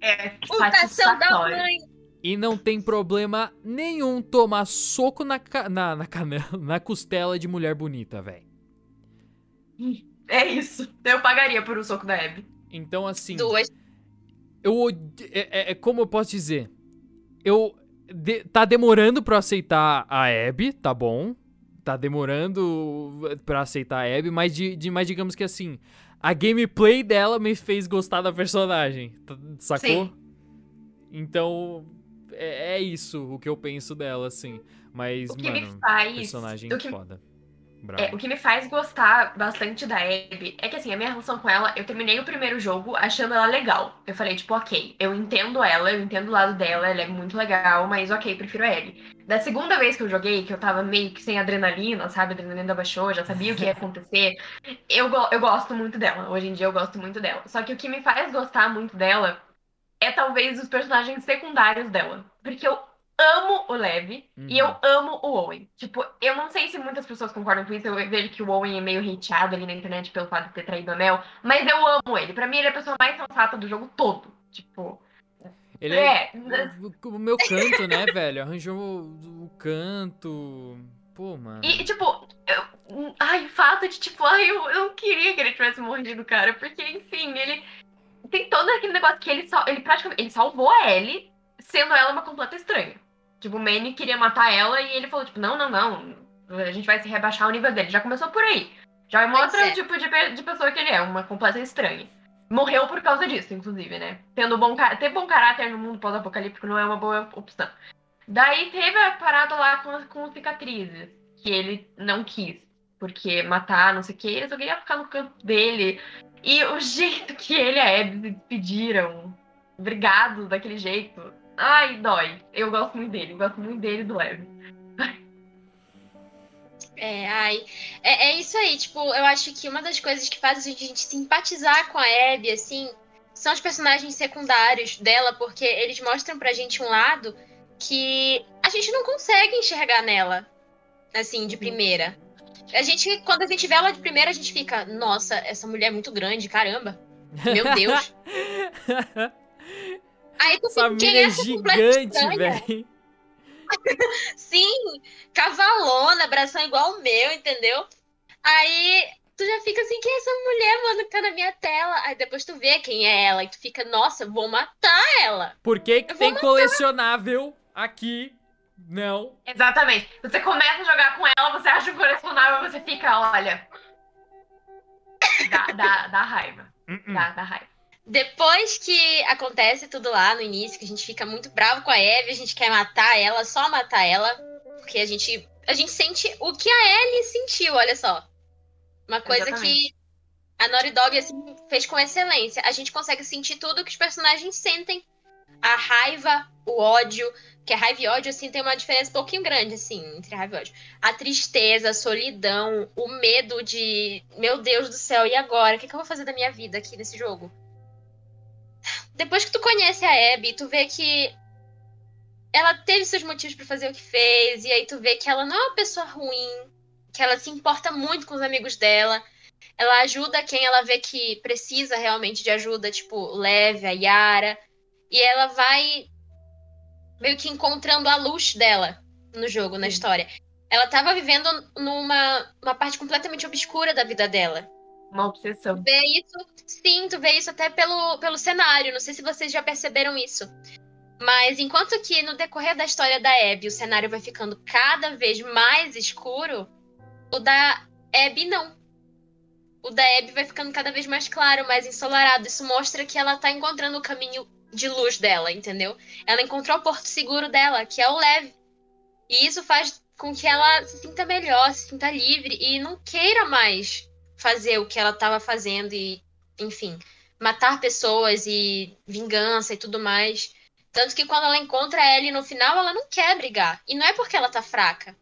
É Putação da mãe. E não tem problema nenhum tomar soco na, na, na canela, na costela de mulher bonita, velho. É isso. Eu pagaria por um soco da Abby. Então, assim, Duas. eu é, é- é como eu posso dizer? Eu de- tá demorando pra aceitar a Abby, tá bom? Tá demorando pra aceitar a Abby, mas, de, de- mas digamos que assim, a gameplay dela me fez gostar da personagem, sacou? Sim. Então, é, é isso o que eu penso dela, assim. Mas, O que me mano, faz. personagem o que foda. É, o que me faz gostar bastante da Abby é que, assim, a minha relação com ela, eu terminei o primeiro jogo achando ela legal. Eu falei, tipo, ok, eu entendo ela, eu entendo o lado dela, ela é muito legal, mas ok, prefiro a Abby. Da segunda vez que eu joguei, que eu tava meio que sem adrenalina, sabe? A adrenalina baixou, já sabia o que ia acontecer. Eu, go- eu gosto muito dela. Hoje em dia eu gosto muito dela. Só que o que me faz gostar muito dela é talvez os personagens secundários dela. Porque eu amo o Lev e eu Uhum. amo o Owen. Tipo, eu não sei se muitas pessoas concordam com isso. Eu vejo que o Owen é meio hateado ali na internet pelo fato de ter traído a Mel. Mas eu amo ele. Pra mim, ele é a pessoa mais sensata do jogo todo. Tipo, Ele é, é. o, o meu canto, né, velho? Arranjou o, o canto. Pô, mano. E, tipo, eu- ai, o fato de, tipo, ai, eu, eu não queria que ele tivesse mordido, cara. Porque, enfim, ele. Tem todo aquele negócio que ele, sal, ele praticamente. Ele salvou a Ellie, sendo ela uma completa estranha. Tipo, o Manny queria matar ela e ele falou, tipo, não, não, não. A gente vai se rebaixar o nível dele. Já começou por aí. Já mostra Pois o é. tipo de, de pessoa que ele é, uma completa estranha. Morreu por causa disso, inclusive, né? Tendo bom ter bom caráter no mundo pós-apocalíptico não é uma boa opção. Daí teve a parada lá com, com cicatrizes, que ele não quis. Porque matar, não sei o que, ele só queria ficar no canto dele. E o jeito que ele e a Abby se despediram, brigados daquele jeito, Ai, dói. Eu gosto muito dele. Eu gosto muito dele e do Lev. É, ai. É, é isso aí, tipo, eu acho que uma das coisas que faz a gente simpatizar com a Abby, assim, são os personagens secundários dela, porque eles mostram pra gente um lado que a gente não consegue enxergar nela, assim, de primeira. A gente, quando a gente vê ela de primeira, a gente fica, nossa, essa mulher é muito grande, caramba. Meu Deus. Aí tu fica, quem é essa gigante, estranha? velho. Sim, cavalona, abração igual o meu, entendeu? Aí tu já fica assim, quem é essa mulher, mano, que tá na minha tela? Aí depois tu vê quem é ela e tu fica, nossa, vou matar ela. Por que, que tem matar. colecionável aqui? Não. Exatamente. Você começa a jogar com ela, você acha colecionável, você fica, olha. Dá, dá, dá raiva. Uh-uh. Dá, dá raiva. Depois que acontece tudo lá no início, que a gente fica muito bravo com a Eve, a gente quer matar ela, só matar ela, porque a gente a gente sente o que a Ellie sentiu, olha só. Uma coisa Exatamente. que a Naughty Dog assim, fez com excelência. A gente consegue sentir tudo que os personagens sentem. A raiva, o ódio, que a raiva e ódio assim tem uma diferença um pouquinho grande assim entre raiva e ódio. A tristeza, a solidão, o medo de, meu Deus do céu, e agora? O que, que eu vou fazer da minha vida aqui nesse jogo? Depois que tu conhece a Abby, tu vê que ela teve seus motivos pra fazer o que fez, e aí tu vê que ela não é uma pessoa ruim, que ela se importa muito com os amigos dela. Ela ajuda quem ela vê que precisa realmente de ajuda, tipo Leve, a Yara. E ela vai meio que encontrando a luz dela no jogo, na história. Ela tava vivendo numa uma parte completamente obscura da vida dela Uma obsessão. vê isso. Sim, tu vê isso até pelo, pelo cenário. Não sei se vocês já perceberam isso. Mas enquanto que no decorrer da história da Abby o cenário vai ficando cada vez mais escuro, o da Abby não. O da Abby vai ficando cada vez mais claro, mais ensolarado. Isso mostra que ela tá encontrando o caminho de luz dela, entendeu? Ela encontrou o porto seguro dela, que é o Leve. E isso faz com que ela se sinta melhor, se sinta livre e não queira mais fazer o que ela estava fazendo e, enfim, matar pessoas e vingança e tudo mais. Tanto que quando ela encontra a Ellie no final, ela não quer brigar. E não é porque ela tá fraca.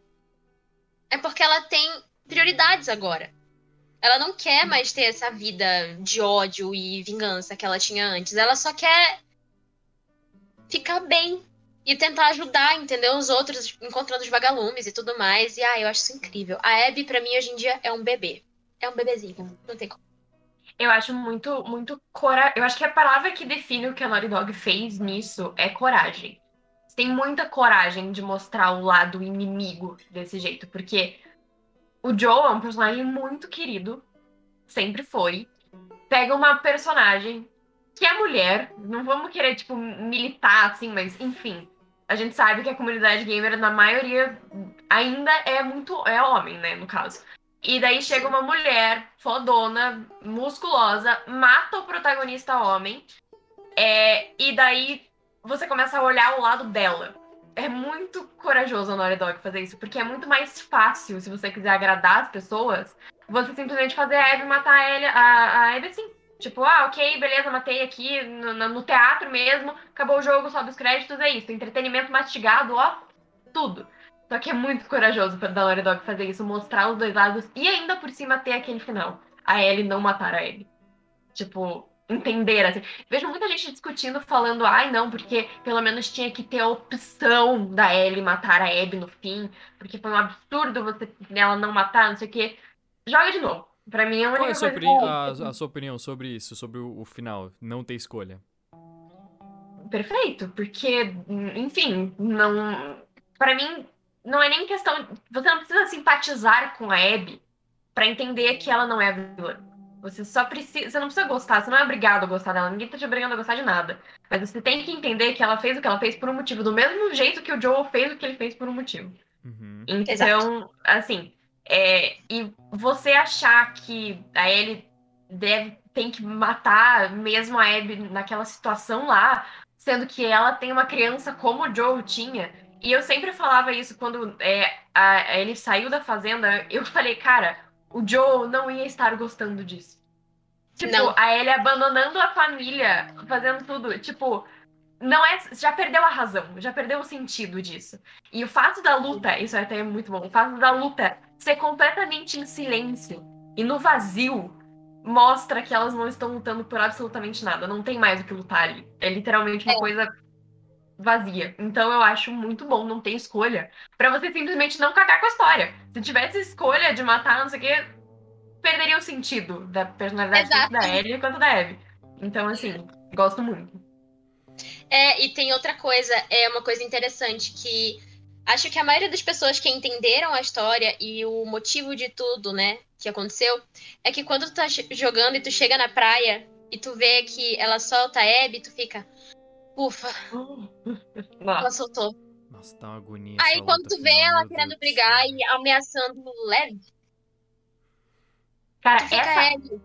É porque ela tem prioridades agora. Ela não quer mais ter essa vida de ódio e vingança que ela tinha antes. Ela só quer ficar bem e tentar ajudar, entendeu? Os outros, encontrando os vagalumes e tudo mais. E, ah, eu acho isso incrível. A Abby, pra mim, hoje em dia, é um bebê. É um bebezinho. Não tem como. Eu acho muito, muito coragem. Eu acho que a palavra que define o que a Naughty Dog fez nisso é coragem. Tem muita coragem de mostrar o lado inimigo desse jeito, porque o Joe é um personagem muito querido, sempre foi. Pega uma personagem que é mulher, não vamos querer, tipo, militar, assim, mas enfim. A gente sabe que a comunidade gamer, na maioria, ainda é muito. é homem, né, no caso. E daí chega uma mulher fodona, musculosa, mata o protagonista homem. É, e daí você começa a olhar o lado dela. É muito corajoso a Naughty Dog fazer isso, porque é muito mais fácil, se você quiser agradar as pessoas, você simplesmente fazer a Abby matar a, Ellie, a, a Abby assim. Tipo, ah, ok, beleza, matei aqui no, no- teatro mesmo, acabou o jogo, sobe os créditos, é isso. Entretenimento mastigado, ó, tudo. Só que é muito corajoso da Naughty Dog fazer isso, mostrar os dois lados e ainda por cima ter aquele final. A Ellie não matar a Ellie. Tipo, entender, assim. Vejo muita gente discutindo, falando, ai não, porque pelo menos tinha que ter a opção da Ellie matar a Abby no fim, porque foi um absurdo você ela não matar, não sei o quê. Joga de novo. Pra mim é a única Qual é a coisa a- a sua opinião sobre isso, sobre o, o final? Não ter escolha. perfeito, porque, enfim, não. Pra mim, não é nem questão. Você não precisa simpatizar com a Abby pra entender que ela não é a vilã. Você só precisa. Você não precisa gostar, você não é obrigado a gostar dela, ninguém tá te obrigando a gostar de nada. Mas você tem que entender que ela fez o que ela fez por um motivo, do mesmo jeito que o Joel fez o que ele fez por um motivo. Uhum. Então, assim, é, e você achar que a Ellie deve, tem que matar mesmo a Abby naquela situação lá, sendo que ela tem uma criança como o Joe tinha. E eu sempre falava isso quando é, a, a Ellie saiu da fazenda, eu falei, cara, o Joe não ia estar gostando disso. Tipo, Não. a Ellie abandonando a família, fazendo tudo. Tipo, não é. Já perdeu a razão, já perdeu o sentido disso. E o fato da luta, isso até é muito bom, o fato da luta ser completamente em silêncio e no vazio mostra que elas não estão lutando por absolutamente nada. Não tem mais o que lutar ali. É literalmente uma É. coisa vazia. Então eu acho muito bom não ter escolha pra você simplesmente não cagar com a história. Se tivesse escolha de matar, não sei o quê, perderia o sentido da personalidade tanto da. Ellie quanto da Abby. Então, assim, gosto muito. É, e tem outra coisa, é uma coisa interessante que acho que a maioria das pessoas que entenderam a história e o motivo de tudo, né, que aconteceu, é que quando tu tá jogando e tu chega na praia e tu vê que ela solta a Abby, tu fica, ufa, ela Nossa. soltou. Nossa, tá uma agonia. Aí quando tu vê final, ela querendo Deus brigar céu. e ameaçando o Lev, Cara, essa. Abby.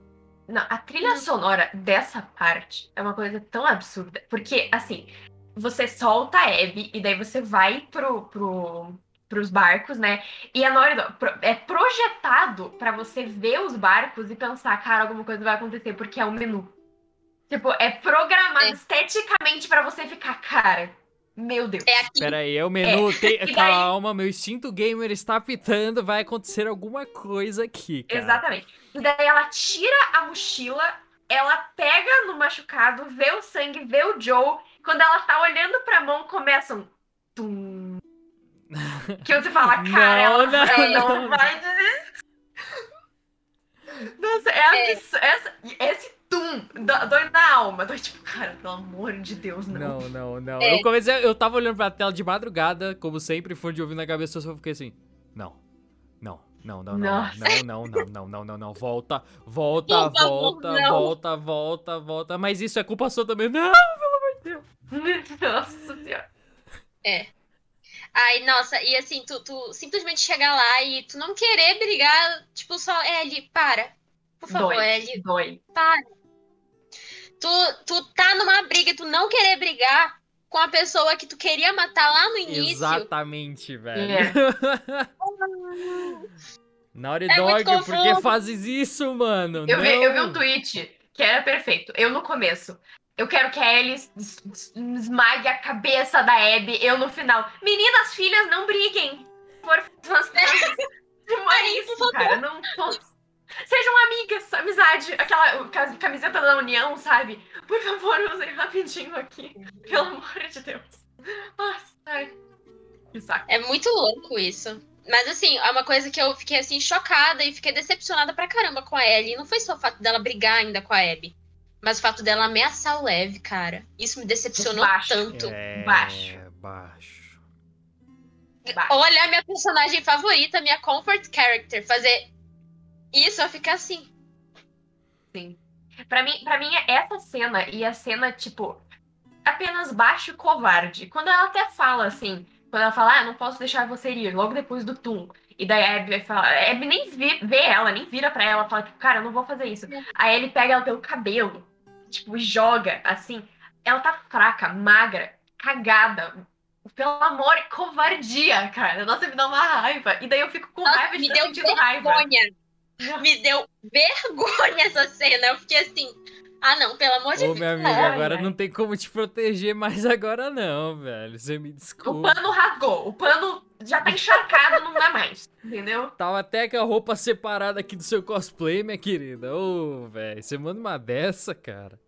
Não, a trilha sonora dessa parte é uma coisa tão absurda. Porque, assim, você solta a Abby e daí você vai pro, pro, pros barcos, né? E a pro- é projetado pra você ver os barcos e pensar, cara, alguma coisa vai acontecer, porque é o menu. Tipo, é programado É. esteticamente pra você ficar, cara, meu Deus. É aqui. Pera aí, é o menu. tem- daí- Calma, meu instinto gamer está apitando. Vai acontecer alguma coisa aqui, cara. Exatamente. E daí ela tira a mochila, ela pega no machucado, vê o sangue, vê o Joe. Quando ela tá olhando pra mão, começa um. Tum. Que você fala, cara, Não, ela, não, ela não, não, vai desistir. Nossa, é absurdo. Essa- Esse tum dó- dói na alma. Dói tipo, cara, pelo amor de Deus, não. Não, não, não. É. Eu comecei, eu tava olhando pra tela de madrugada, como sempre, fone de ouvido na cabeça, eu só fiquei assim, não, não, não, não, não, não, não, não, não, não, não, não, volta, volta, favor, volta, não. volta, volta, volta, mas isso é culpa sua também, não! Nossa senhora. Ai, nossa, e assim, tu, tu simplesmente chegar lá e tu não querer brigar, tipo, só, Ellie, para. Por favor, Dói. Ellie, Dói. para. Tu, tu tá numa briga e tu não querer brigar com a pessoa que tu queria matar lá no início. Exatamente, velho. É. Naughty É Dog, por que fazes isso, mano? Eu vi, eu vi um tweet que era perfeito. Eu no começo. Eu quero que a Ellie es- es- esmague a cabeça da Abby. Eu no final. Meninas, filhas, não briguem. Por favor, é isso, cara. Não posso. Sejam amigas, amizade. Aquela ca- camiseta da União, sabe? Por favor, usem rapidinho aqui. Pelo amor de Deus. Nossa, ai. Que saco. É muito louco isso. Mas assim, é uma coisa que eu fiquei assim chocada e fiquei decepcionada pra caramba com a Ellie. Não foi só o fato dela brigar ainda com a Abby, mas o fato dela ameaçar o Lev, cara. Isso me decepcionou Baixo. tanto. É, Baixo. baixo. Baixo. Olha a minha personagem favorita, minha comfort character, fazer isso, eu ficar assim. Sim. Pra mim, pra mim, essa cena e a cena, tipo, apenas baixo e covarde. Quando ela até fala assim, quando ela fala, ah, não posso deixar você ir, logo depois do Tum. E daí a Abby vai falar, a Abby nem vê, vê ela, nem vira pra ela, fala, tipo, cara, eu não vou fazer isso. Aí ele pega ela pelo cabelo, tipo, e joga, assim. Ela tá fraca, magra, cagada. Pelo amor, covardia, cara. Nossa, me dá uma raiva. E daí eu fico com Nossa, raiva de me estar deu sentindo raiva. Me deu vergonha essa cena. Eu fiquei assim, ah não, pelo amor de Ô, Deus. minha amiga, agora não tem como te proteger mais agora não, velho. Você me O desculpa. pano rasgou. O pano já tá encharcado, não dá mais. Entendeu? Tava até com a roupa separada aqui do seu cosplay, minha querida. Ô, velho, você manda uma dessa, cara.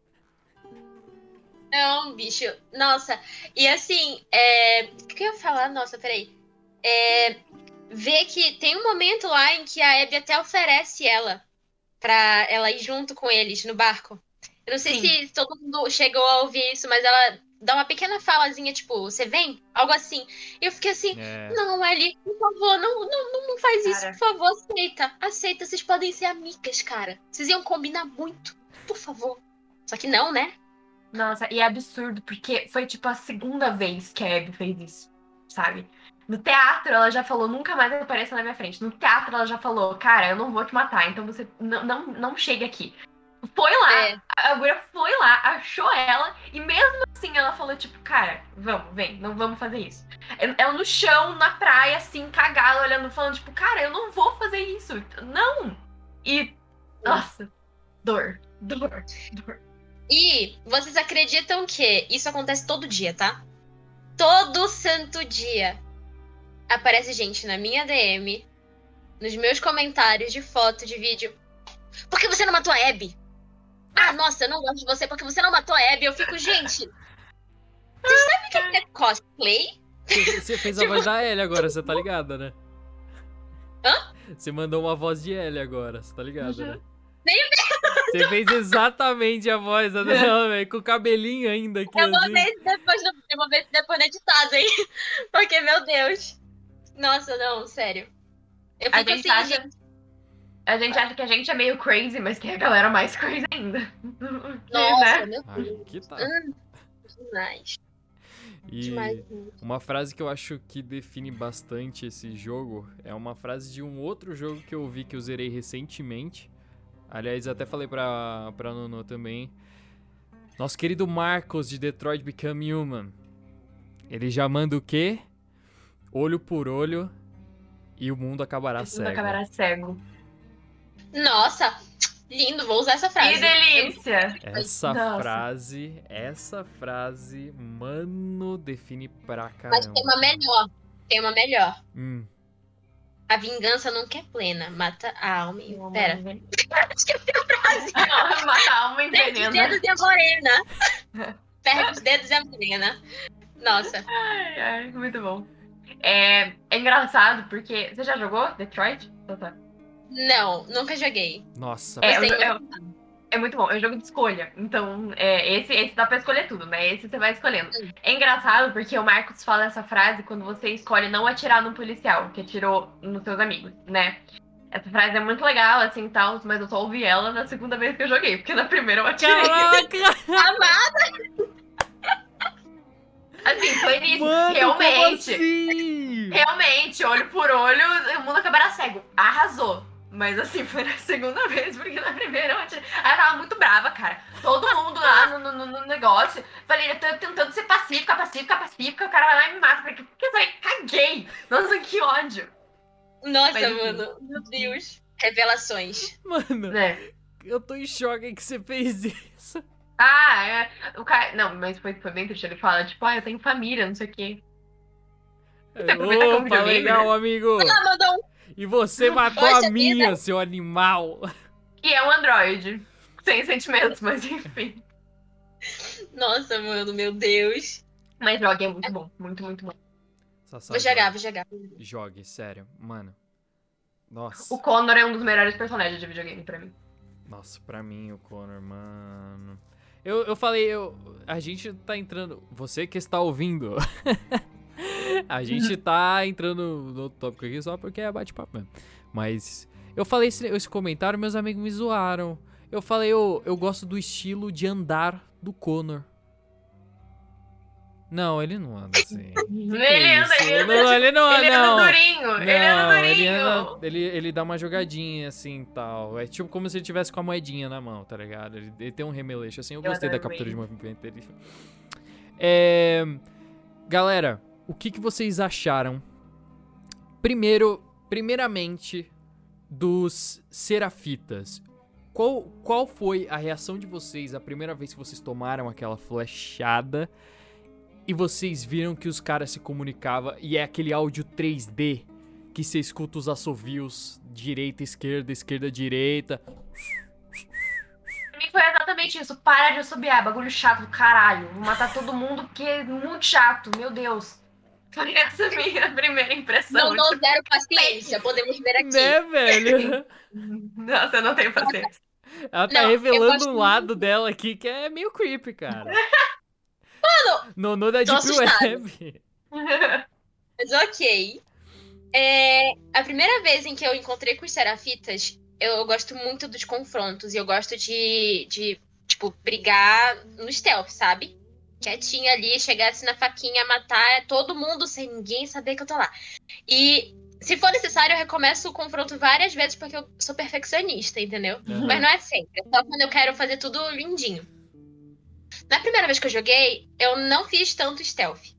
Não, bicho. Nossa. E assim, é... o que eu ia falar? Nossa, peraí. É... Ver que tem um momento lá em que a Abby até oferece ela pra ela ir junto com eles no barco. Eu não sei Sim. se todo mundo chegou a ouvir isso, mas ela dá uma pequena falazinha, tipo, você vem? Algo assim. E eu fiquei assim, É. não, Ellie, por favor, não, não, não, não faz isso, Cara. por favor, aceita. Aceita, vocês podem ser amigas, cara. Vocês iam combinar muito, por favor. Só que não, né? Nossa, e é absurdo, porque foi tipo a segunda vez que a Abby fez isso, sabe? No teatro, ela já falou, nunca mais apareça na minha frente. No teatro, ela já falou, cara, eu não vou te matar, então você não, não, não chegue aqui. Foi lá, É. a Agulha foi lá, achou ela, e mesmo assim ela falou, tipo, cara, vamos, vem, não vamos fazer isso. Ela no chão, na praia, assim, cagada, olhando, falando, tipo, cara, eu não vou fazer isso. Não! E, nossa, dor, dor, dor. E vocês acreditam que isso acontece todo dia, tá? Todo santo dia. Aparece gente na minha DM, nos meus comentários de foto, de vídeo. Por que você não matou a Abby? Ah, nossa, eu não gosto de você porque você não matou a Abby. Eu fico, gente. Vocês sabem que é cosplay? Você, você fez a voz da Ellie agora, você tá ligada, né? Hã? Você mandou uma voz de Ellie agora, você tá ligada, Uhum. né? Nem Você fez exatamente a voz da dela, velho, com o cabelinho ainda aqui. Eu vou assim. ver depois, eu vou ver depois no editado, hein? Porque, meu Deus. Nossa, não, sério. Eu A fico gente assim, acha- gente. A gente acha que a gente é meio crazy, mas tem a galera mais crazy ainda. Nossa, Né? meu Aqui tá. Hum, demais. E Demais. uma frase que eu acho que define bastante esse jogo é uma frase de um outro jogo que eu vi que eu zerei recentemente. Aliás, até falei pra, pra Nono também. Nosso querido Marcos de Detroit Become Human. Ele já manda o quê? Olho por olho e o mundo acabará Tudo cego. acabará cego. Nossa, lindo, vou usar essa frase. Que delícia! Essa Nossa. frase, essa frase, mano, define pra Mas caramba. tem uma melhor. Tem uma melhor. Hum, A vingança nunca é plena. Mata a alma. e- Não, Pera. Esqueci a frase. Não, Mata a alma Perde os envenena. dedos e a morena. Perde os dedos e a morena. Nossa. Ai, ai, muito bom. É, é engraçado porque. Você já jogou Detroit? Tá. Não, nunca joguei. nossa, É, eu- eu- É muito bom, é um jogo de escolha. Então, é, esse, esse dá pra escolher tudo, né? Esse você vai escolhendo. É engraçado porque o Marcos fala essa frase quando você escolhe não atirar no policial, que atirou nos seus amigos, né? Essa frase é muito legal, assim, tal, mas eu só ouvi ela na segunda vez que eu joguei, porque na primeira eu atirei. Caraca! Amada. Assim, foi nisso. Mano, realmente. assim? Realmente, olho por olho, o mundo acabará cego. Arrasou. Mas assim, foi na segunda vez, porque na primeira eu atirei. Aí eu tava muito brava, cara. Todo mundo lá no, no, no negócio. Falei, eu tô tentando ser pacífica, pacífica, pacífica. O cara vai lá e me mata. Falei, que aí? Caguei. Nossa, que ódio. Nossa, Mas, mano. Meu Deus. Revelações. Mano, Né? eu tô em choque que você fez isso. Ah, é. O cara. Não, mas foi, foi bem triste. Ele fala, tipo, ah, eu tenho família, não sei o quê. É Opa, videogame, legal, né? amigo. Ela mandou um. E você matou Poxa a minha, seu animal. E é um androide. Sem sentimentos, mas enfim. Nossa, mano, meu Deus. Mas jogue é muito bom. Muito, muito bom. Sassá, Vou jogar, vou jogar. Jogue, sério. Mano. Nossa. O Connor é um dos melhores personagens de videogame pra mim. Nossa, pra mim, o Connor, mano. Eu, eu falei, eu, a gente tá entrando. Você que está ouvindo. a gente tá entrando no tópico aqui só porque é bate-papo mesmo. Mas eu falei esse, esse comentário, meus amigos me zoaram. Eu falei, eu, eu gosto do estilo de andar do Connor. Não, ele não anda assim. Ele Que anda, ele anda. Não, ele não, ele não. anda durinho. ele anda Não, durinho. ele, anda- ele, ele dá uma jogadinha assim tal. É tipo como se ele tivesse com a moedinha na mão, tá ligado? Ele, ele tem um remeleixo assim. Eu, Eu gostei da captura de ele. movimento dele. É, galera, o que, que vocês acharam? Primeiro, primeiramente, dos Serafitas. Qual, qual foi a reação de vocês a primeira vez que vocês tomaram aquela flechada e vocês viram que os caras se comunicavam e é aquele áudio 3D que você escuta os assovios direita, esquerda, esquerda, direita. Pra mim foi exatamente isso. Para de assobiar, bagulho chato do caralho. Vou matar todo mundo porque é muito chato, meu Deus. Foi essa a minha primeira impressão. Não dou zero paciência, podemos ver aqui. Né, velho? Nossa, eu não tenho paciência. Ela tá Não, revelando um lado dela aqui que é meio creepy, cara. Mano! Nono da Deep. Web. Mas ok. É, a primeira vez em que eu encontrei com os Serafitas, eu gosto muito dos confrontos. E eu gosto de, de, tipo, brigar no stealth, sabe? Quietinha ali, chegasse na faquinha, matar todo mundo sem ninguém saber que eu tô lá. E se for necessário, eu recomeço o confronto várias vezes porque eu sou perfeccionista, entendeu? Uhum. Mas não é sempre. É só quando eu quero fazer tudo lindinho. Na primeira vez que eu joguei, eu não fiz tanto stealth.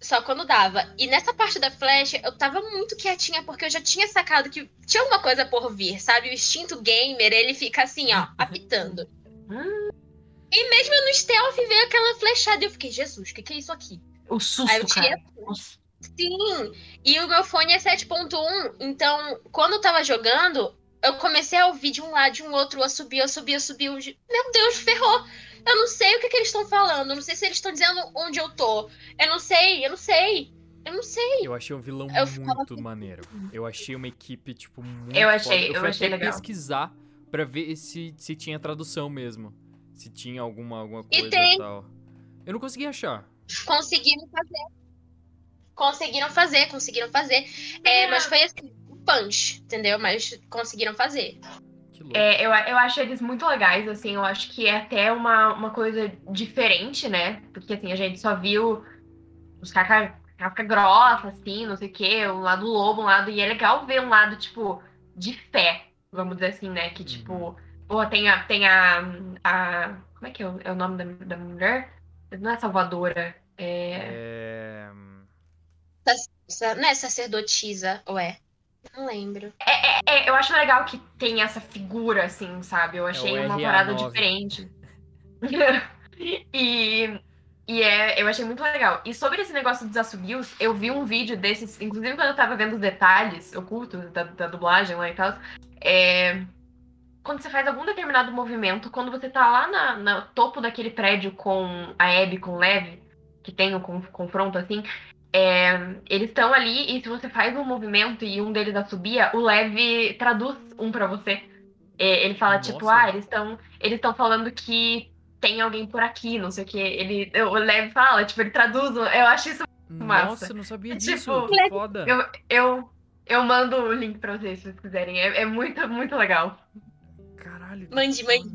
Só quando dava. E nessa parte da flecha, eu tava muito quietinha, porque eu já tinha sacado que tinha alguma coisa por vir, sabe? O instinto gamer, ele fica assim, ó, apitando. E mesmo no stealth veio aquela flechada. E eu fiquei, Jesus, o que, que é isso aqui? O Aí susto, eu tirei cara. Sim, e o meu fone é 7.1, então quando eu tava jogando, eu comecei a ouvir de um lado, de um outro, eu subi, eu subi, eu subi. eu- Meu Deus, ferrou! Eu não sei o que, que eles estão falando, eu não sei se eles estão dizendo onde eu tô. Eu não sei, eu não sei, eu não sei. Eu achei um vilão Eu muito maneiro. Eu achei uma equipe, tipo, muito Eu achei- foda. eu fui achei até legal. pesquisar pra ver se, se tinha tradução mesmo. Se tinha alguma, alguma E coisa tem. e tal. Eu não consegui achar. Conseguiram fazer. Conseguiram fazer, conseguiram fazer. É, mas foi assim, punch, entendeu? Mas conseguiram fazer. É, eu, eu acho eles muito legais, assim, eu acho que é até uma, uma coisa diferente, né? Porque, assim, a gente só viu os caca, casca grossa, assim, não sei o quê, um lado lobo, um lado... E é legal ver um lado, tipo, de fé, vamos dizer assim, né? Que, tipo, pô, tem a... Tem a, a como é que é o, é o nome da, da mulher? Não é Salvadora, é... É... Sa- Não é sacerdotisa, ou é? Não lembro. É, eu acho legal que tem essa figura, assim, sabe? Eu achei o uma RA9. parada diferente. e e é, eu achei muito legal. E sobre esse negócio dos assobios, eu vi um vídeo desses, inclusive quando eu tava vendo os detalhes ocultos da, da dublagem lá e tal. É, quando você faz algum determinado movimento, quando você tá lá na, no topo daquele prédio com a Abby, com o Lev, que tem o con- confronto assim, é, eles estão ali e se você faz um movimento e um deles assobia, o Lev traduz um pra você. É, ele fala, tipo, Nossa. ah, eles estão eles estão falando que tem alguém por aqui, não sei o que. Ele, o Lev fala, tipo, ele traduz. Eu acho isso. Massa. Nossa, eu não sabia Tipo, disso. que foda. Eu, eu, eu mando o link pra vocês se vocês quiserem. É, é muito, muito legal. Caralho. Mande, mande.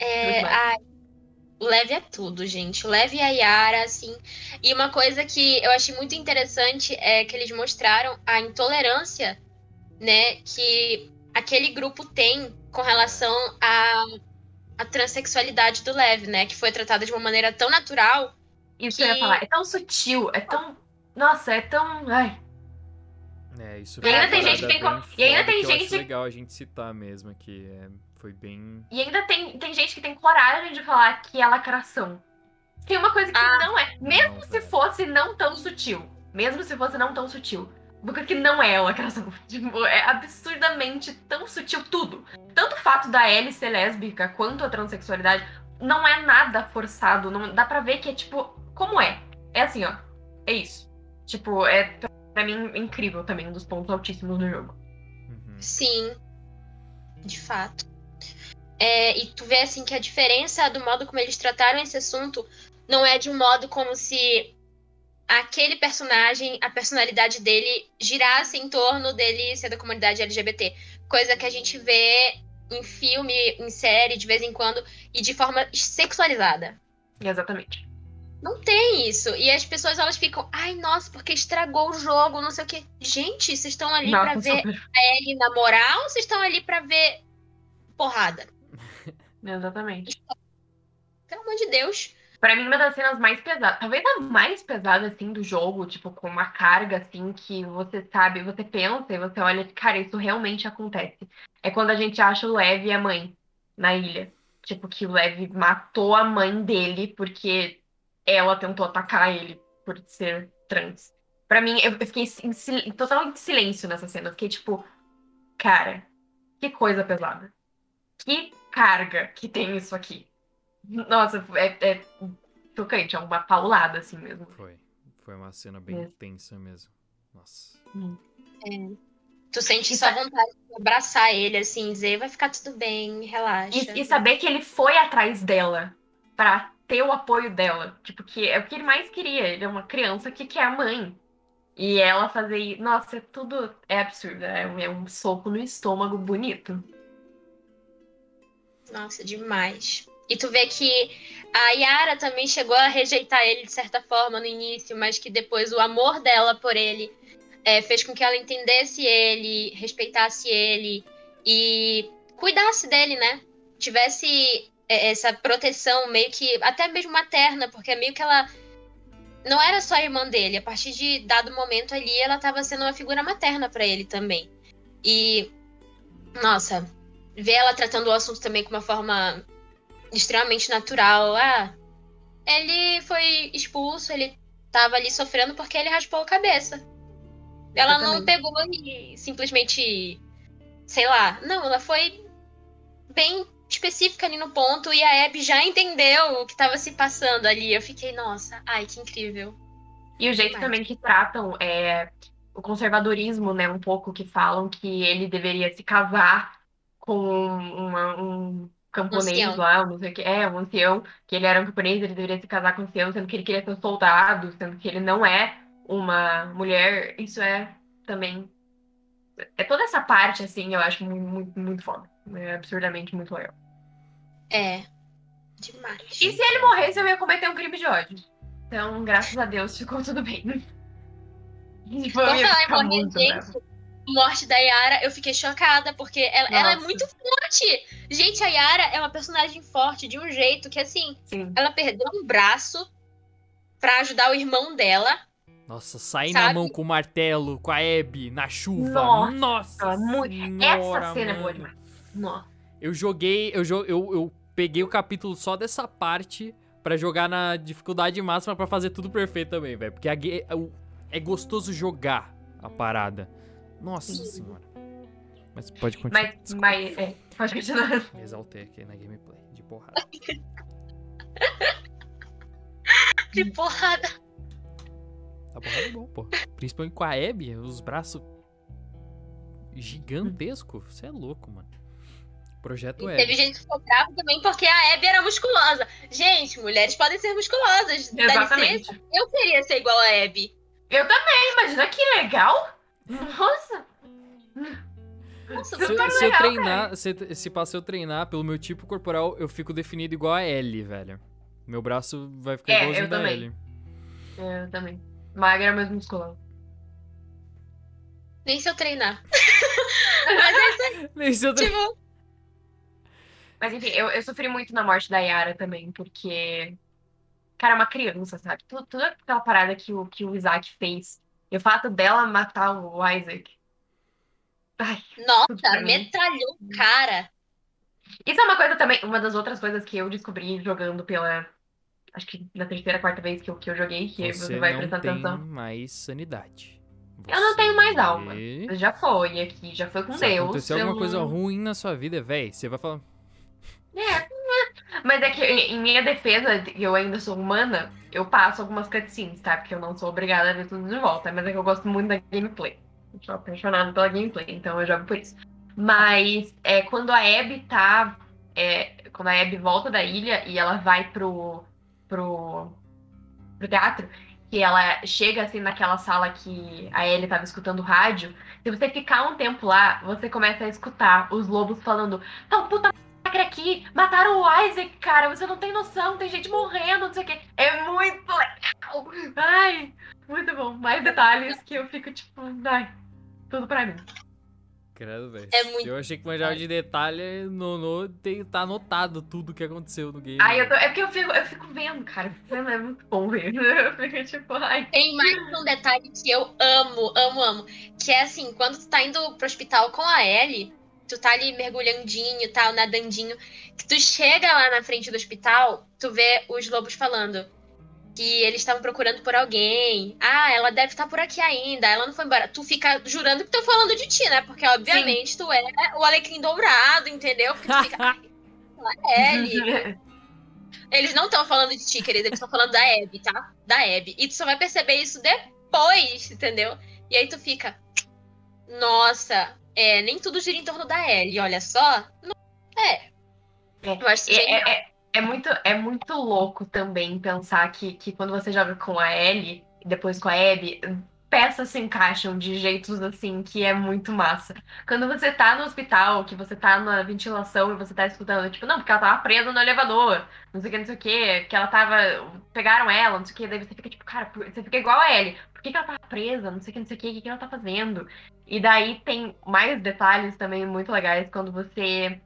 É, o Leve é tudo, gente. Leve a Yara, assim. E uma coisa que eu achei muito interessante é que eles mostraram a intolerância, né, que aquele grupo tem com relação à, à transexualidade do Leve, né, que foi tratada de uma maneira tão natural. Isso Que- eu ia falar. É tão sutil, é tão. Nossa, é tão. Ai. É, isso E ainda tem gente que parada tem co- bem e ainda tem que eu acho gente- legal a gente citar mesmo, que é, foi bem... E ainda tem, tem gente que tem coragem de falar que é lacração. Tem uma coisa que Ah. não é. Mesmo Não, se velho. fosse não tão sutil. Mesmo se fosse não tão sutil. Uma coisa que não é lacração. Tipo, é absurdamente tão sutil tudo. Tanto o fato da Ellie ser lésbica quanto a transexualidade não é nada forçado. Não, dá pra ver que é tipo. Como é? É assim, ó. É isso. Tipo, é pra mim incrível também, um dos pontos altíssimos do jogo. Uhum. Sim, de fato. É, e tu vê assim que a diferença do modo como eles trataram esse assunto não é de um modo como se aquele personagem, a personalidade dele girasse em torno dele ser da comunidade LGBT, coisa que a gente vê em filme, em série de vez em quando e de forma sexualizada. Exatamente. Não tem isso. E as pessoas elas ficam, ai, nossa, porque estragou o jogo, não sei o quê. Gente, vocês estão ali pra Nossa, ver super. ele na moral ou vocês estão ali pra ver porrada? Exatamente. Pelo amor de Deus. Pra mim, uma das cenas mais pesadas, talvez a mais pesada, assim, do jogo, tipo, com uma carga, assim, que você sabe, você pensa e você olha, cara, isso realmente acontece. É quando a gente acha o Lev e a mãe na ilha. Tipo, que o Lev matou a mãe dele porque ela tentou atacar ele por ser trans. Pra mim, eu fiquei em sil- totalmente em silêncio nessa cena. Eu fiquei tipo, cara, que coisa pesada. Que carga que tem isso aqui. Nossa, é, é tocante, é uma paulada assim mesmo. Foi. Foi uma cena bem Mesmo. tensa mesmo. Nossa. Tu sente E só sa- vontade de abraçar ele, assim, dizer, vai ficar tudo bem, relaxa. E, e saber que ele foi atrás dela pra ter o apoio dela. Tipo, que é o que ele mais queria. Ele é uma criança que quer a mãe. E ela fazer isso. Nossa, é tudo é absurdo. É, um- é um soco no estômago bonito. Nossa, demais. E tu vê que a Yara também chegou a rejeitar ele de certa forma no início, mas que depois o amor dela por ele é, fez com que ela entendesse ele, respeitasse ele e cuidasse dele, né? Tivesse é, essa proteção meio que, até mesmo materna, porque meio que ela não era só irmã dele, a partir de dado momento ali ela estava sendo uma figura materna para ele também. E, nossa, vê ela tratando o assunto também com uma forma extremamente natural. Ah, ele foi expulso, ele tava ali sofrendo porque ele raspou a cabeça. Ela não pegou e simplesmente, sei lá, não, ela foi bem específica ali no ponto e a Abby já entendeu o que tava se passando ali. Eu fiquei, nossa, ai, que incrível. E o jeito Demais. também que tratam é, o conservadorismo, né? Um pouco que falam que ele deveria se casar com uma- um camponês ancião. lá, não sei o que. É, um ancião, que ele era um camponês, ele deveria se casar com um ancião, sendo que ele queria ser um soldado, sendo que ele não é uma mulher. Isso é também. É toda essa parte, assim, eu acho muito, muito, muito foda. É absurdamente muito legal. É. Demais. E se ele morresse, eu ia cometer um crime de ódio. Então, graças a Deus, ficou tudo bem. Ia falar em morrer, brava. Morte da Yara, eu fiquei chocada, porque ela, ela é muito forte. Gente, a Yara é uma personagem forte de um jeito que, assim, Sim. ela perdeu um braço pra ajudar o irmão dela. Nossa, sair na mão com o martelo, com a Abby, na chuva. Nossa, Nossa, muito- senhora, Essa cena é boa mano. demais. Nossa. Eu joguei, eu, eu, eu peguei o capítulo só dessa parte pra jogar na dificuldade máxima pra fazer tudo perfeito também, velho. Porque a é é gostoso jogar a parada. Nossa senhora. Mas pode continuar. Mas, mas é, pode continuar. Me exaltei aqui na gameplay, de porrada. Que porrada. A porrada é bom, pô. Principalmente com a Abby, os braços gigantescos. Você é louco, mano. Projeto E Abby. teve gente que ficou brava também porque a Abby era musculosa. Gente, mulheres podem ser musculosas. Dá licença, Exatamente. eu queria ser igual a Abby. Eu também, imagina que legal. Nossa. Nossa, Se, Super se eu legal, treinar, se, se eu treinar pelo meu tipo corporal, eu fico definido igual a Ellie, velho. Meu braço vai ficar É, igualzinho eu da também. Ellie. Eu também. Magra, mas musculosa. nem se eu treinar. Mas é Nem se eu aí, tre- tipo, Mas enfim, eu, eu sofri muito na morte da Yara também, porque. Cara, é uma criança, sabe? Tudo, toda aquela parada que o, que o Isaac fez. E o fato dela matar o Isaac. Ai, nossa, metralhou o cara. Isso é uma coisa também, uma das outras coisas que eu descobri jogando pela. Acho que na terceira, quarta vez que eu, que eu joguei, que você, Você vai não prestar tem atenção. mais sanidade. Eu não tenho mais Você- alma. Já foi aqui, já foi com Se Deus. acontecer eu alguma coisa não- ruim na sua vida, velho, você vai falar. É, mas é que em minha defesa, eu ainda sou humana, eu passo algumas cutscenes, tá? Porque eu não sou obrigada a ver tudo de volta. Mas é que eu gosto muito da gameplay. Eu sou apaixonada pela gameplay, então eu jogo por isso. Mas é quando a Abby tá. é, quando a Abby volta da ilha e ela vai pro. pro. pro teatro, que ela chega assim naquela sala que a Ellie tava escutando o rádio. Se você ficar um tempo lá, você começa a escutar os lobos falando. Tão puta massacre aqui, mataram o Isaac, cara, você não tem noção, tem gente morrendo, não sei o quê. É muito legal. Ai, muito bom. Mais detalhes que eu fico tipo, ai, tudo pra mim. Credo, velho. É muito Eu achei que manjava de detalhe, no, no, tem, tá anotado tudo que aconteceu no game. Ai, eu tô, é porque eu fico, eu fico vendo, cara. vendo, É muito bom ver. Eu fico tipo, ai. Tem mais um detalhe que eu amo, amo, amo. Que é assim, quando tu tá indo pro hospital com a Ellie, tu tá ali mergulhandinho e tal, nadandinho, que tu chega lá na frente do hospital, tu vê os lobos falando que eles estavam procurando por alguém. Ah, ela deve estar por aqui ainda, ela não foi embora. Tu fica jurando que estão falando de ti, né? Porque, obviamente, tu é o alecrim dourado, entendeu? Porque tu fica, Ellie. Eles não estão falando de ti, querida, eles estão falando da Abby, tá? Da Abby. E tu só vai perceber isso depois, entendeu? E aí tu fica, nossa, é, nem tudo gira em torno da Ellie, olha só. Não- É. É, Eu acho isso É, é, é, é muito, é muito louco também pensar que, que quando você joga com a Ellie e depois com a Abby, peças se encaixam de jeitos assim que é muito massa. Quando você tá no hospital, que você tá na ventilação e você tá escutando, tipo, não, porque ela tava presa no elevador, não sei o que, não sei o que, que ela tava. Pegaram ela, não sei o que, daí você fica tipo, cara, você fica igual a Ellie. Por que, que ela tava presa? Não sei o que, não sei o que, o que, que ela tá fazendo? E daí tem mais detalhes também muito legais quando você.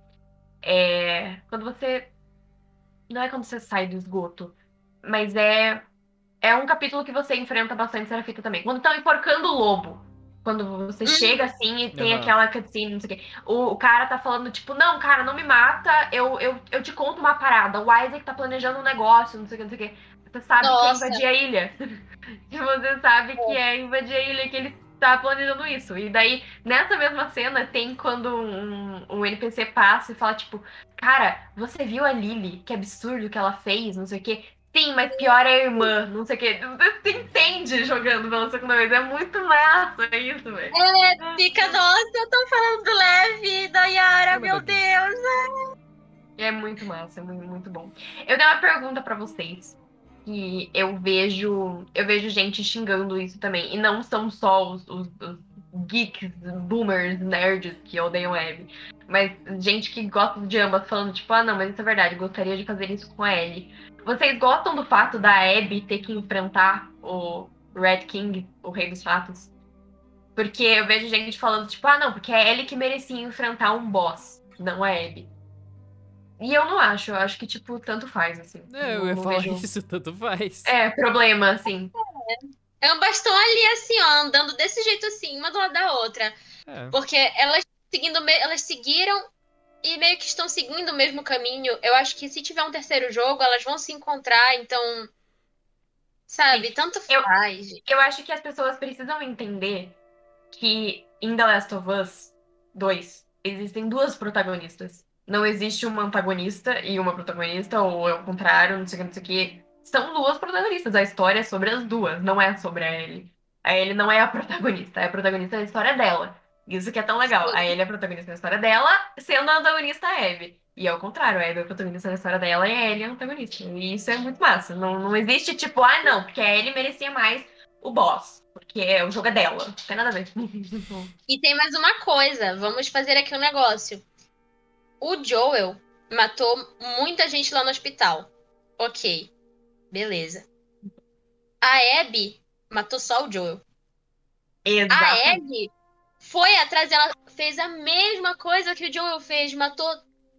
É, quando você. Não é quando você sai do esgoto, mas é. É um capítulo que você enfrenta bastante Serafita também. Quando estão enforcando o lobo. Quando você Uhum. chega assim e tem Aham. aquela cutscene, não sei o quê. O, o cara tá falando, tipo, não, cara, não me mata, eu, eu, eu te conto uma parada. O Isaac tá planejando um negócio, não sei o que, não sei o que. Você sabe Nossa. que é invadir a ilha. você sabe que é invadir a ilha que ele tá planejando isso. E daí, nessa mesma cena, tem quando um, um NPC passa e fala, tipo, cara, você viu a Lily? Que absurdo que ela fez, não sei o que. Sim, mas pior é a irmã, não sei o que. Você entende jogando pela segunda vez. É muito massa isso, velho. É, fica, nossa, eu tô falando do Leve, da Yara, meu. Deus. É muito massa, é muito, muito bom. Eu tenho uma pergunta pra vocês. Que eu vejo. Eu vejo gente xingando isso também. E não são só os, os- os geeks, boomers, nerds que odeiam Abby. Mas gente que gosta de ambas falando, tipo, ah não, mas isso é verdade, gostaria de fazer isso com a Ellie. Vocês gostam do fato da Abby ter que enfrentar o Red King, o Rei dos Ratos? Porque eu vejo gente falando, tipo, ah não, porque é a que merecia enfrentar um boss, não a Abby. E eu não acho, eu acho que, tipo, tanto faz, assim. É, eu Não- ia não falar vejo- isso, tanto faz. É, problema, assim. É um bastão ali, assim, ó, andando desse jeito assim, uma do lado da outra. É. Porque elas seguindo, me- elas seguiram e meio que estão seguindo o mesmo caminho. Eu acho que se tiver um terceiro jogo, elas vão se encontrar, então. Sabe, tanto Eu- faz. Eu acho que as pessoas precisam entender que em The Last of Us 2 existem duas protagonistas. Não existe uma antagonista e uma protagonista, ou é o contrário, não sei o que, não sei o que. São duas protagonistas. A história é sobre as duas, não é sobre a Ellie. A Ellie não é a protagonista, é a protagonista da história dela. Isso que é tão legal. A Ellie é a protagonista da história dela, sendo a antagonista a Abby. E ao contrário, a Abby é a protagonista da história dela e a Ellie é a antagonista. E isso é muito massa. Não, não existe tipo, ah, não, porque a Ellie merecia mais o boss. Porque o jogo é dela. Não tem nada a ver. E tem mais uma coisa, vamos fazer aqui um negócio. O Joel matou muita gente lá no hospital. Ok, beleza. A Abby matou só o Joel. A. Abby foi atrás, ela fez a mesma coisa que o Joel fez, matou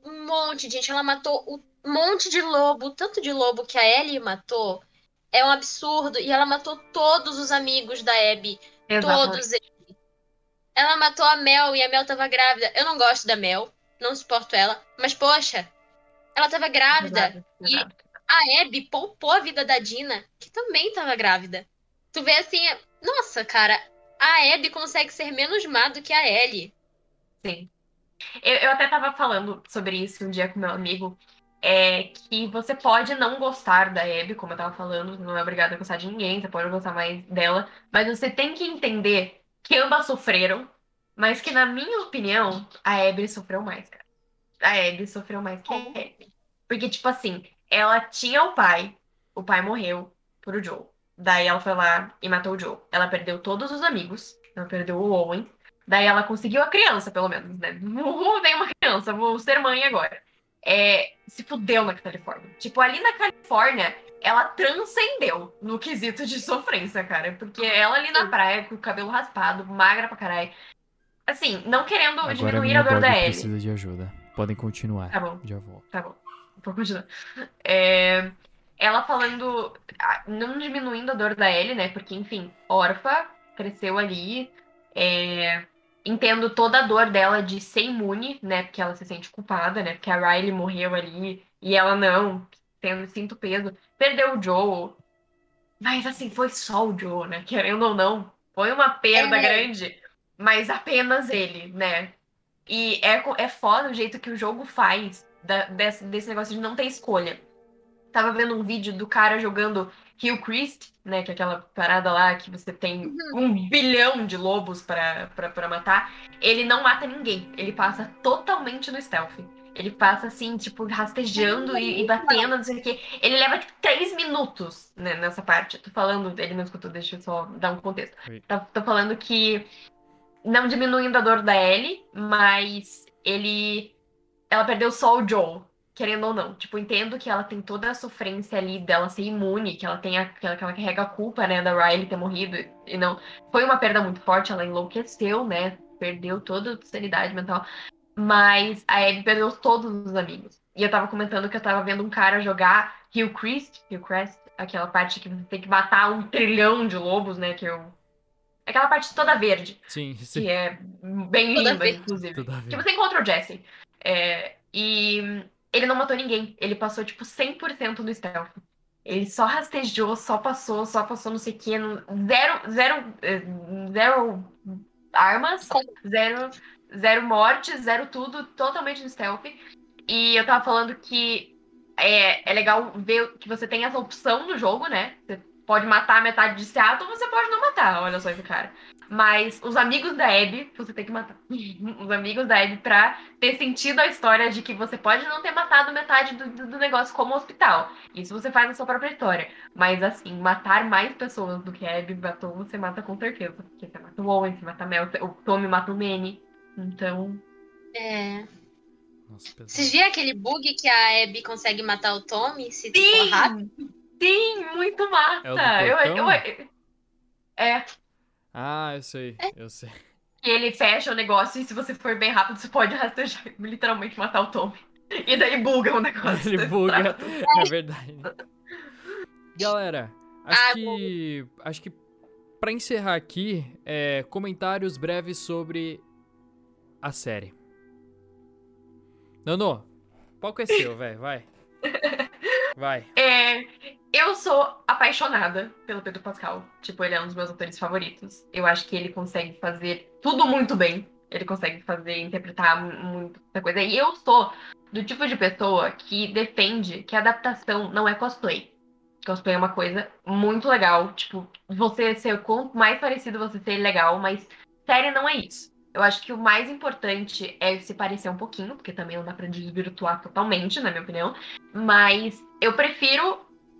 um monte de gente. Ela matou um monte de lobo, tanto de lobo que a Ellie matou. É um absurdo. E ela matou todos os amigos da Abby. Todos eles. Ela matou a Mel e a Mel tava grávida. Eu não gosto da Mel, não suporto ela. Mas, poxa, ela tava grávida. E-. A Abby poupou a vida da Dina, que também tava grávida. Tu vê assim, nossa, cara, a Abby consegue ser menos má do que a Ellie. Sim. Eu, eu até tava falando sobre isso um dia com meu amigo. É que você pode não gostar da Abby, como eu tava falando, não é obrigada a gostar de ninguém, você pode gostar mais dela, mas você tem que entender que ambas sofreram, mas que, na minha opinião, a Abby sofreu mais, cara. A Abby sofreu mais que a Abby. Porque, tipo assim, ela tinha o pai, o pai morreu pro Joe. Daí ela foi lá e matou o Joe. Ela perdeu todos os amigos, ela perdeu o Owen, Daí ela conseguiu a criança, pelo menos, né? Uhul, tem uma criança, vou ser mãe agora. É, se fudeu na Califórnia. Tipo, ali na Califórnia, ela transcendeu no quesito de sofrência, cara. Porque ela ali na praia, com o cabelo raspado, magra pra caralho. Assim, não querendo Agora a diminuir minha a dor da Ellie. precisa de ajuda. Podem continuar. Tá bom. Já volto. Tá bom, vou continuar. É, ela falando, não diminuindo a dor da Ellie, né? Porque, enfim, órfã, cresceu ali. é, entendo toda a dor dela de ser imune, né? Porque ela se sente culpada, né? Porque a Riley morreu ali e ela não, tendo sinto peso. Perdeu o Joe. Mas, assim, foi só o Joe, né? Querendo ou não, foi uma perda É. grande, mas apenas ele, né? E é, é foda o jeito que o jogo faz da- desse, desse negócio de não ter escolha. Tava vendo um vídeo do cara jogando Hillcrest, né? Que é aquela parada lá que você tem um bilhão de lobos pra matar. Ele não mata ninguém. Ele passa totalmente no stealth. Ele passa assim, tipo, rastejando e, e batendo, não sei o quê. Ele leva, tipo, três minutos né, nessa parte. Tô falando, ele não escutou, deixa eu só dar um contexto. Tá- Tô falando que não diminuindo a dor da Ellie, mas ele. Ela perdeu só o Joel, querendo ou não. Tipo, entendo que ela tem toda a sofrência ali dela ser imune, que ela tem a, que ela, carrega a culpa, né, da Riley ter morrido. E não. Foi uma perda muito forte, ela enlouqueceu, né? Perdeu toda a sanidade mental. Mas a Abby perdeu todos os amigos. E eu tava comentando que eu tava vendo um cara jogar Hillcrest, Hillcrest, aquela parte que você tem que matar um trilhão de lobos, né? Que eu Aquela parte toda verde, Sim, sim. que é bem Toda linda, verde. inclusive. Tudo a ver. Que você encontra o Jesse. É, e ele não matou ninguém. Ele passou, tipo, 100% no stealth. Ele só rastejou, só passou, só passou não sei o não- Zero, zero, eh, zero armas, zero, zero mortes, zero tudo, totalmente no stealth. E eu tava falando que é, é legal ver que você tem essa opção no jogo, né? Você pode matar a metade de Seattle ou você pode não matar, olha só esse cara. Mas os amigos da Abby, você tem que matar. Os amigos da Abby pra ter sentido a história de que você pode não ter matado metade do, do- negócio como hospital. Isso você faz na sua própria história. Mas assim, matar mais pessoas do que a Abby matou, você mata com certeza. Porque você mata o Owen, você mata a Mel, o Tommy mata o Manny. Então. É. Nossa. Vocês viram aquele bug que a Abby consegue matar o Tommy se for Sim! rápido? Sim, muito massa! É o do eu, portão? eu- é, Ah, eu sei, eu sei. que ele fecha o negócio e se você for bem rápido, você pode rastejar e literalmente matar o Tommy. E daí buga o negócio. Ele buga, é verdade. Galera, acho Ah, que. Acho que pra encerrar aqui, é, comentários breves sobre a série. Nono, palco é seu, velho, vai. Vai. É, eu sou apaixonada pelo Pedro Pascal. Tipo, ele é um dos meus atores favoritos. Eu acho que ele consegue fazer tudo muito bem. Ele consegue fazer, interpretar mu- muita coisa. E eu sou do tipo de pessoa que defende que a adaptação não é cosplay. Cosplay é uma coisa muito legal. Tipo, você ser quanto mais parecido você ser legal, mas série não é isso. Eu acho que o mais importante é se parecer um pouquinho, porque também não dá pra desvirtuar totalmente, na minha opinião. Mas eu prefiro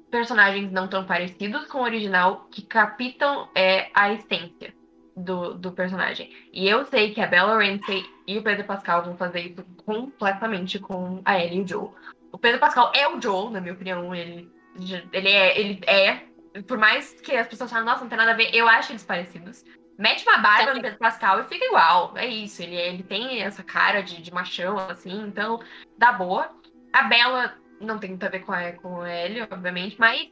personagens não tão parecidos com o original que captam é, a essência do, do personagem. E eu sei que a Bella Ramsey e o Pedro Pascal vão fazer isso completamente com a Ellie e o Joel. O Pedro Pascal é o Joel, na minha opinião. Ele, ele, é, ele é. Por mais que as pessoas falem, nossa, não tem nada a ver, eu acho eles parecidos. Mete uma barba no Pedro Pascal e fica igual. É isso. Ele, ele tem essa cara de, de machão, assim, então dá boa. A Bella não tem muito a ver com a, com a Ellie, obviamente, mas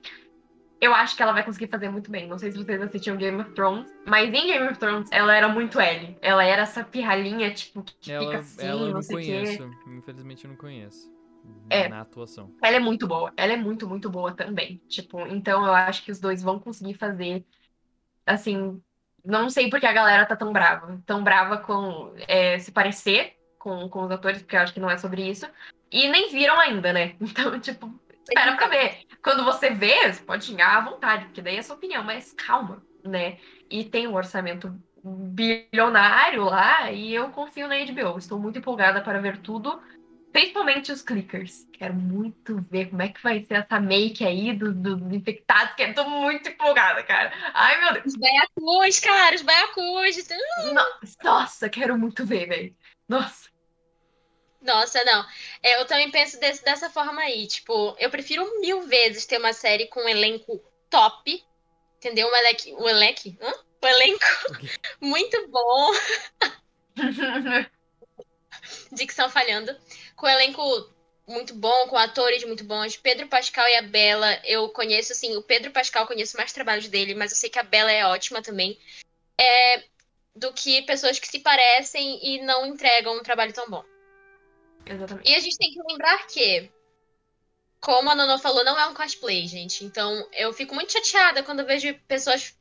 eu acho que ela vai conseguir fazer muito bem. Não sei se vocês assistiam Game of Thrones, mas em Game of Thrones ela era muito Ellie. Ela era essa pirralhinha, tipo, que fica Ela, assim, ela eu não não sei o quê. conheço. Infelizmente eu não conheço. É. Na atuação. Ela é muito boa. Ela é muito, muito boa também. Tipo, então eu acho que os dois vão conseguir fazer, assim, não sei porque a galera tá tão brava. Tão brava com é, se parecer com, com os atores, porque eu acho que não é sobre isso. E nem viram ainda, né? Então, tipo, espera pra ver. Quando você vê, você pode xingar à vontade, porque daí é sua opinião, mas calma, né? E tem um orçamento bilionário lá, e eu confio na HBO. Estou muito empolgada para ver tudo. Principalmente os clickers. Quero muito ver como é que vai ser essa make aí dos do, dos infectados, que eu tô muito empolgada, cara. Ai, meu Deus. Os baiacus, cara, os baiacus. No- Nossa, quero muito ver, velho. Nossa. Nossa, não. É, eu também penso desse- dessa forma aí. Tipo, eu prefiro mil vezes ter uma série com um elenco top. Entendeu? Um elenco. Um elenco? Hã? Um elenco muito bom. Dicção falhando. Com um elenco muito bom, com atores muito bons. Pedro Pascal e a Bela, eu conheço, assim, o Pedro Pascal conheço mais trabalhos dele, mas eu sei que a Bela é ótima também. É, do que pessoas que se parecem e não entregam um trabalho tão bom. Exatamente. E a gente tem que lembrar que, como a Nono falou, não é um cosplay, gente. Então, eu fico muito chateada quando eu vejo pessoas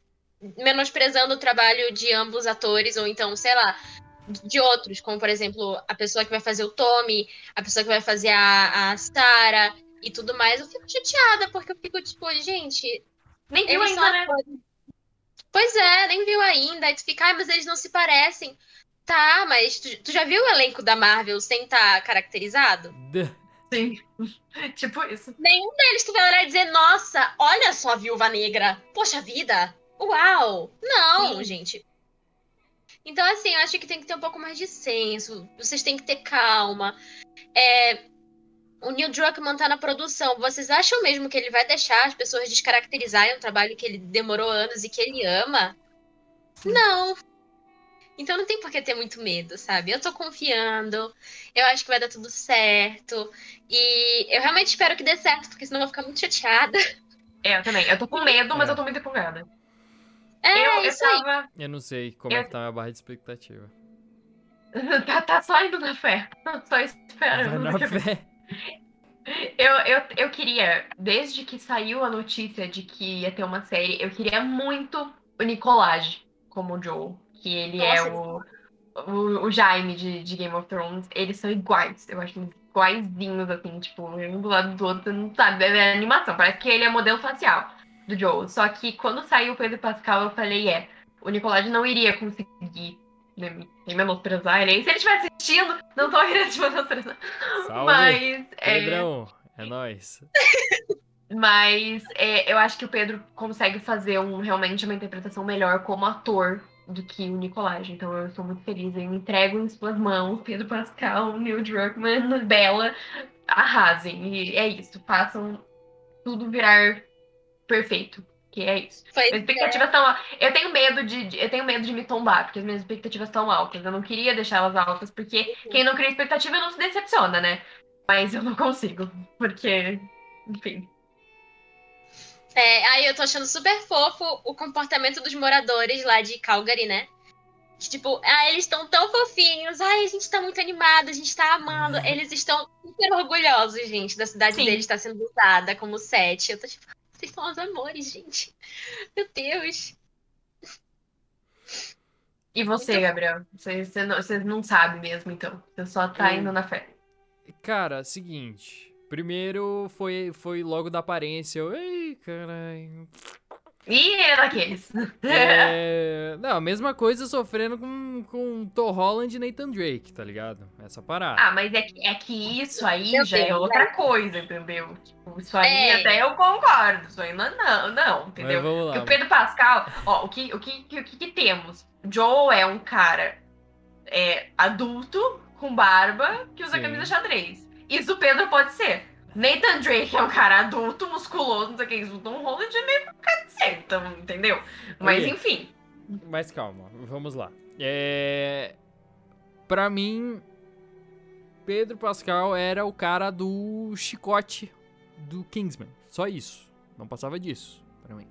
menosprezando o trabalho de ambos os atores, ou então, sei lá, de outros, como por exemplo, a pessoa que vai fazer o Tommy, a pessoa que vai fazer a, a Sarah e tudo mais. Eu fico chateada, porque eu fico tipo, gente, Nem viu ainda, né? Pois é, nem viu ainda. Aí tu fica, ai, mas eles não se parecem. Tá, mas tu, tu já viu o elenco da Marvel sem estar caracterizado? D- Sim. tipo isso. Nenhum deles tu vai olhar e dizer, nossa, olha só a viúva negra. Poxa vida. Uau. Não, Sim. gente. Então, assim, eu acho que tem que ter um pouco mais de senso. Vocês têm que ter calma. É, o Neil Druckmann tá na produção. Vocês acham mesmo que ele vai deixar as pessoas descaracterizarem um trabalho que ele demorou anos e que ele ama? Não. Então não tem por que ter muito medo, sabe? Eu tô confiando. Eu acho que vai dar tudo certo. E eu realmente espero que dê certo, porque senão eu vou ficar muito chateada. É, eu também. Eu tô com medo, mas É. eu tô muito empolgada. É, eu, eu isso aí. tava. Eu não sei como é Eu- que tá a minha barra de expectativa. tá, tá só indo na fé. Só Vai esperando. na fé. Eu, eu, eu queria, desde que saiu a notícia de que ia ter uma série, eu queria muito o Nicolaj como o Joel. Que ele é o, o, o Jaime de, de Game of Thrones. Eles são iguais. Eu acho eles iguaizinhos, assim, tipo, um do lado do outro, não sabe? É animação. Parece que ele é modelo facial do Joel. Só que quando saiu o Pedro Pascal, eu falei, é, o Nicolaj não iria conseguir né, me menosprezar ele. E se ele estiver assistindo, não tô querendo te menosprezar. Salve. Mas. é, Pedrão, é nóis. mas é, eu acho que o Pedro consegue fazer um, realmente uma interpretação melhor como ator do que o Nicolás. Então eu estou muito feliz. Eu entrego em suas mãos Pedro Pascal, Neil Druckmann, Bella. Arrasem. E é isso. Façam tudo virar perfeito. Que é isso. Foi Minhas expectativas estão. Eu tenho medo de, Eu tenho medo de me tombar, porque as minhas expectativas estão altas. Eu não queria deixá-las altas, porque quem não cria expectativa não se decepciona, né? Mas eu não consigo. Porque. Enfim. É, aí eu tô achando super fofo o comportamento dos moradores lá de Calgary, né? Que, tipo, ah, eles estão tão fofinhos, ai, a gente tá muito animado, a gente tá amando. Eles estão super orgulhosos, gente, da cidade Sim. deles estar sendo usada como set. Eu tô tipo, vocês são os amores, gente. Meu Deus. E você, Gabriel? Você, você, não, você não sabe mesmo, então. Você só tá Eu- indo na fé. Cara, seguinte. Primeiro foi, foi logo da aparência. Eu, Ei, caralho. Ih, é daqueles. É... Não, a mesma coisa sofrendo com, com Tom Holland e Nathan Drake, tá ligado? Essa parada. Ah, mas é que, é que isso aí Meu já é outra coisa, entendeu? Tipo, isso aí É. até eu concordo. Isso aí não, não, não Mas entendeu? Porque o Pedro Pascal, ó, o que, o que, o que, que temos? Joe é um cara é, adulto, com barba, que usa Sim. camisa xadrez. Isso o Pedro pode ser. Nathan Drake é um cara adulto, musculoso, não sei o que, isso Tom Holland é meio ser, então, entendeu? Mas Ok. enfim. Mas calma, vamos lá. É... Pra mim, Pedro Pascal era o cara do chicote do Kingsman. Só isso. Não passava disso, pra mim.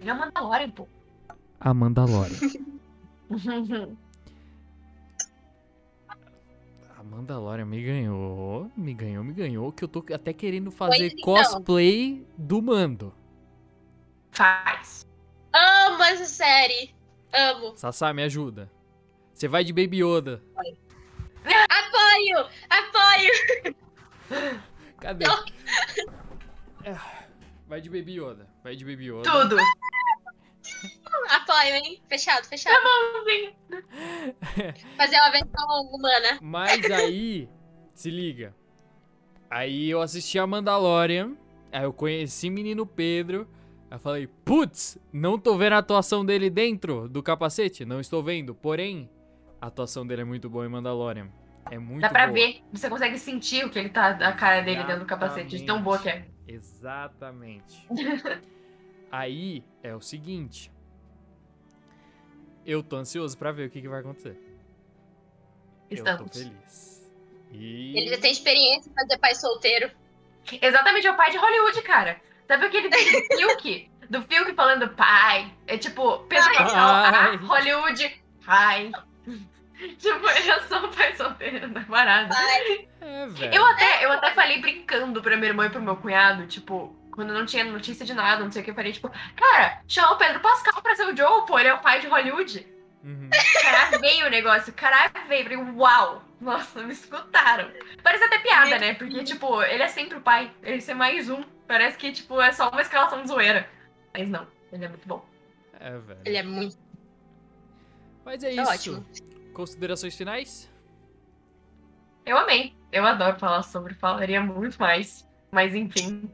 Ele é uma Mandalorian, pô. A Mandalorian. Mandalorian me ganhou, me ganhou, me ganhou, que eu tô até querendo fazer então. cosplay do Mando. Faz. Amo essa série. Amo. Sassá, me ajuda. Você vai de Baby Yoda. Apoio! Apoio! Cadê? Não. Ah, Vai de Baby Yoda. Vai de Baby Yoda. Tudo. Apoio, hein? Fechado, fechado. Fazer uma versão humana. Mas aí, se liga. Aí eu assisti a Mandalorian. Aí eu conheci menino Pedro. Aí eu falei, putz, não tô vendo a atuação dele dentro do capacete. Não estou vendo. Porém, a atuação dele é muito boa em Mandalorian. É muito Dá pra boa. ver. Você consegue sentir o que ele tá, a cara dele dentro do capacete, de tão boa que é. Exatamente. Aí é o seguinte. Eu tô ansioso pra ver o que, que vai acontecer. Eu tô Estamos. feliz. E... Ele já tem experiência em fazer pai solteiro. Exatamente, é o pai de Hollywood, cara. Sabe aquele vídeo do Fiuk? Do Fiuk falando pai. É tipo, Pedro Pascal, Ai. ah, Hollywood, pai. tipo, só o pai solteiro da parada. É. Eu até, eu até falei brincando pra minha irmã e pro meu cunhado, tipo, quando não tinha notícia de nada, não sei o que, eu falei, tipo, cara, chama o Pedro Pascal pra ser o Joe, pô, ele é o pai de Hollywood. Uhum. Caralho, veio o negócio, caralho, veio. Eu falei, uau! Nossa, me escutaram. Parece até piada, né? Porque, tipo, ele é sempre o pai. Ele ser mais um. Parece que, tipo, é só uma escalação de zoeira. Mas não, ele é muito bom. É, velho. Ele é muito Mas é Tá isso. ótimo. Considerações finais? Eu amei. Eu adoro falar sobre, falaria muito mais. Mas enfim.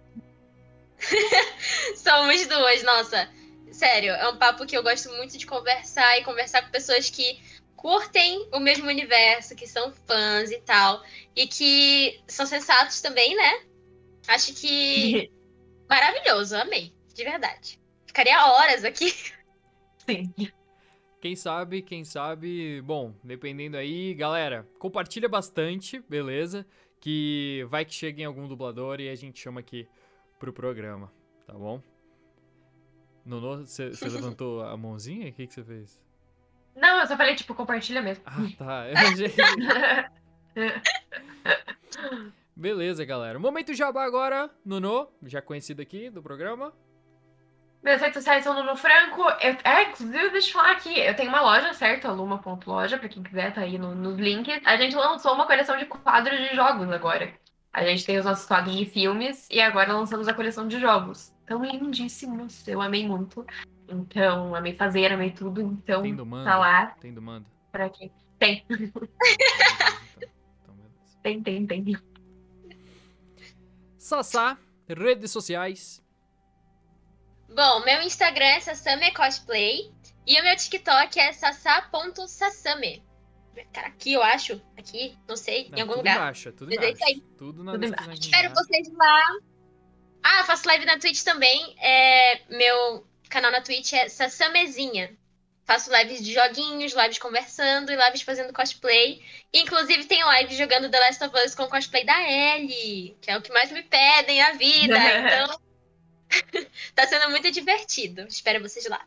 Somos duas, nossa. Sério, é um papo que eu gosto muito de conversar e conversar com pessoas que curtem o mesmo universo, que são fãs e tal. E que são sensatos também, né? Acho que maravilhoso, amei. De verdade. Ficaria horas aqui. Sim. Quem sabe, quem sabe. Bom, dependendo aí, galera, compartilha bastante, beleza? Que vai que chega em algum dublador e a gente chama aqui pro programa, tá bom? Nono, você levantou a mãozinha? O que que você fez? Não, eu só falei, tipo, compartilha mesmo. Ah, tá. Eu achei- Beleza, galera. Momento jabá agora. Nono, já conhecido aqui do programa. Meus redes sociais são Nuno Franco. Eu, é, inclusive, deixa eu falar aqui. Eu tenho uma loja, certo? Aluma.loja, pra quem quiser, tá aí no- nos links. A gente lançou uma coleção de quadros de jogos agora. A gente tem os nossos quadros de filmes e agora lançamos a coleção de jogos. Tão lindíssimos. Eu amei muito. Então, amei fazer, amei tudo. Então, Tem do mando? tá lá Tem do mando. pra quem. Tem, então. Então, tem, tem, tem. Sassá, redes sociais. Bom, meu Instagram é Sasame Cosplay e o meu TikTok é sassa.sasame. Cara, aqui eu acho, aqui, não sei, Não, em algum tudo lugar. embaixo, tudo Mas é embaixo. Tudo na Tudo aqui Espero embaixo. vocês lá. Ah, eu faço live na Twitch também. É, meu canal na Twitch é Sassamezinha. Faço lives de joguinhos, lives conversando e lives fazendo cosplay. Inclusive tem live jogando The Last of Us com cosplay da Ellie, que é o que mais me pedem na vida. Então, tá sendo muito divertido. Espero vocês lá.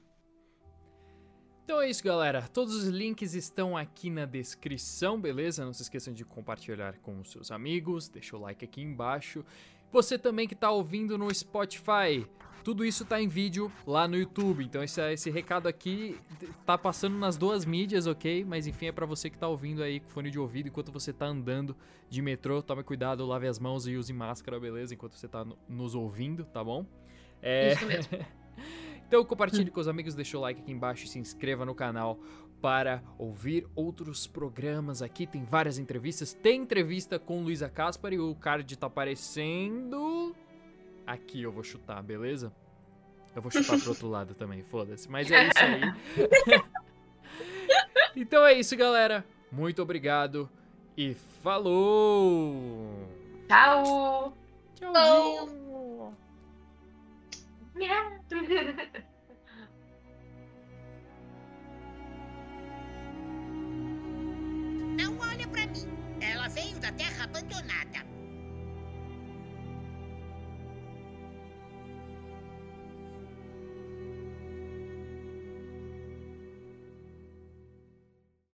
Então é isso, galera. Todos os links estão aqui na descrição, beleza? Não se esqueçam de compartilhar com os seus amigos, deixa o like aqui embaixo. Você também que tá ouvindo no Spotify, tudo isso tá em vídeo lá no YouTube. Então esse, esse recado aqui tá passando nas duas mídias, ok? Mas enfim, é pra você que tá ouvindo aí com fone de ouvido enquanto você tá andando de metrô. Tome cuidado, lave as mãos e use máscara, beleza? Enquanto você tá no- nos ouvindo, tá bom? É... Isso mesmo. Então compartilhe com os amigos, deixa o like aqui embaixo e se inscreva no canal para ouvir outros programas aqui. Tem várias entrevistas. Tem entrevista com Luísa Caspar e o card tá aparecendo. Aqui eu vou chutar, beleza? Eu vou chutar pro outro lado também, foda-se. Mas é isso aí. então é isso, galera. Muito obrigado e falou! Tchau! Tchauzinho! Não olha para mim. Ela veio da terra abandonada.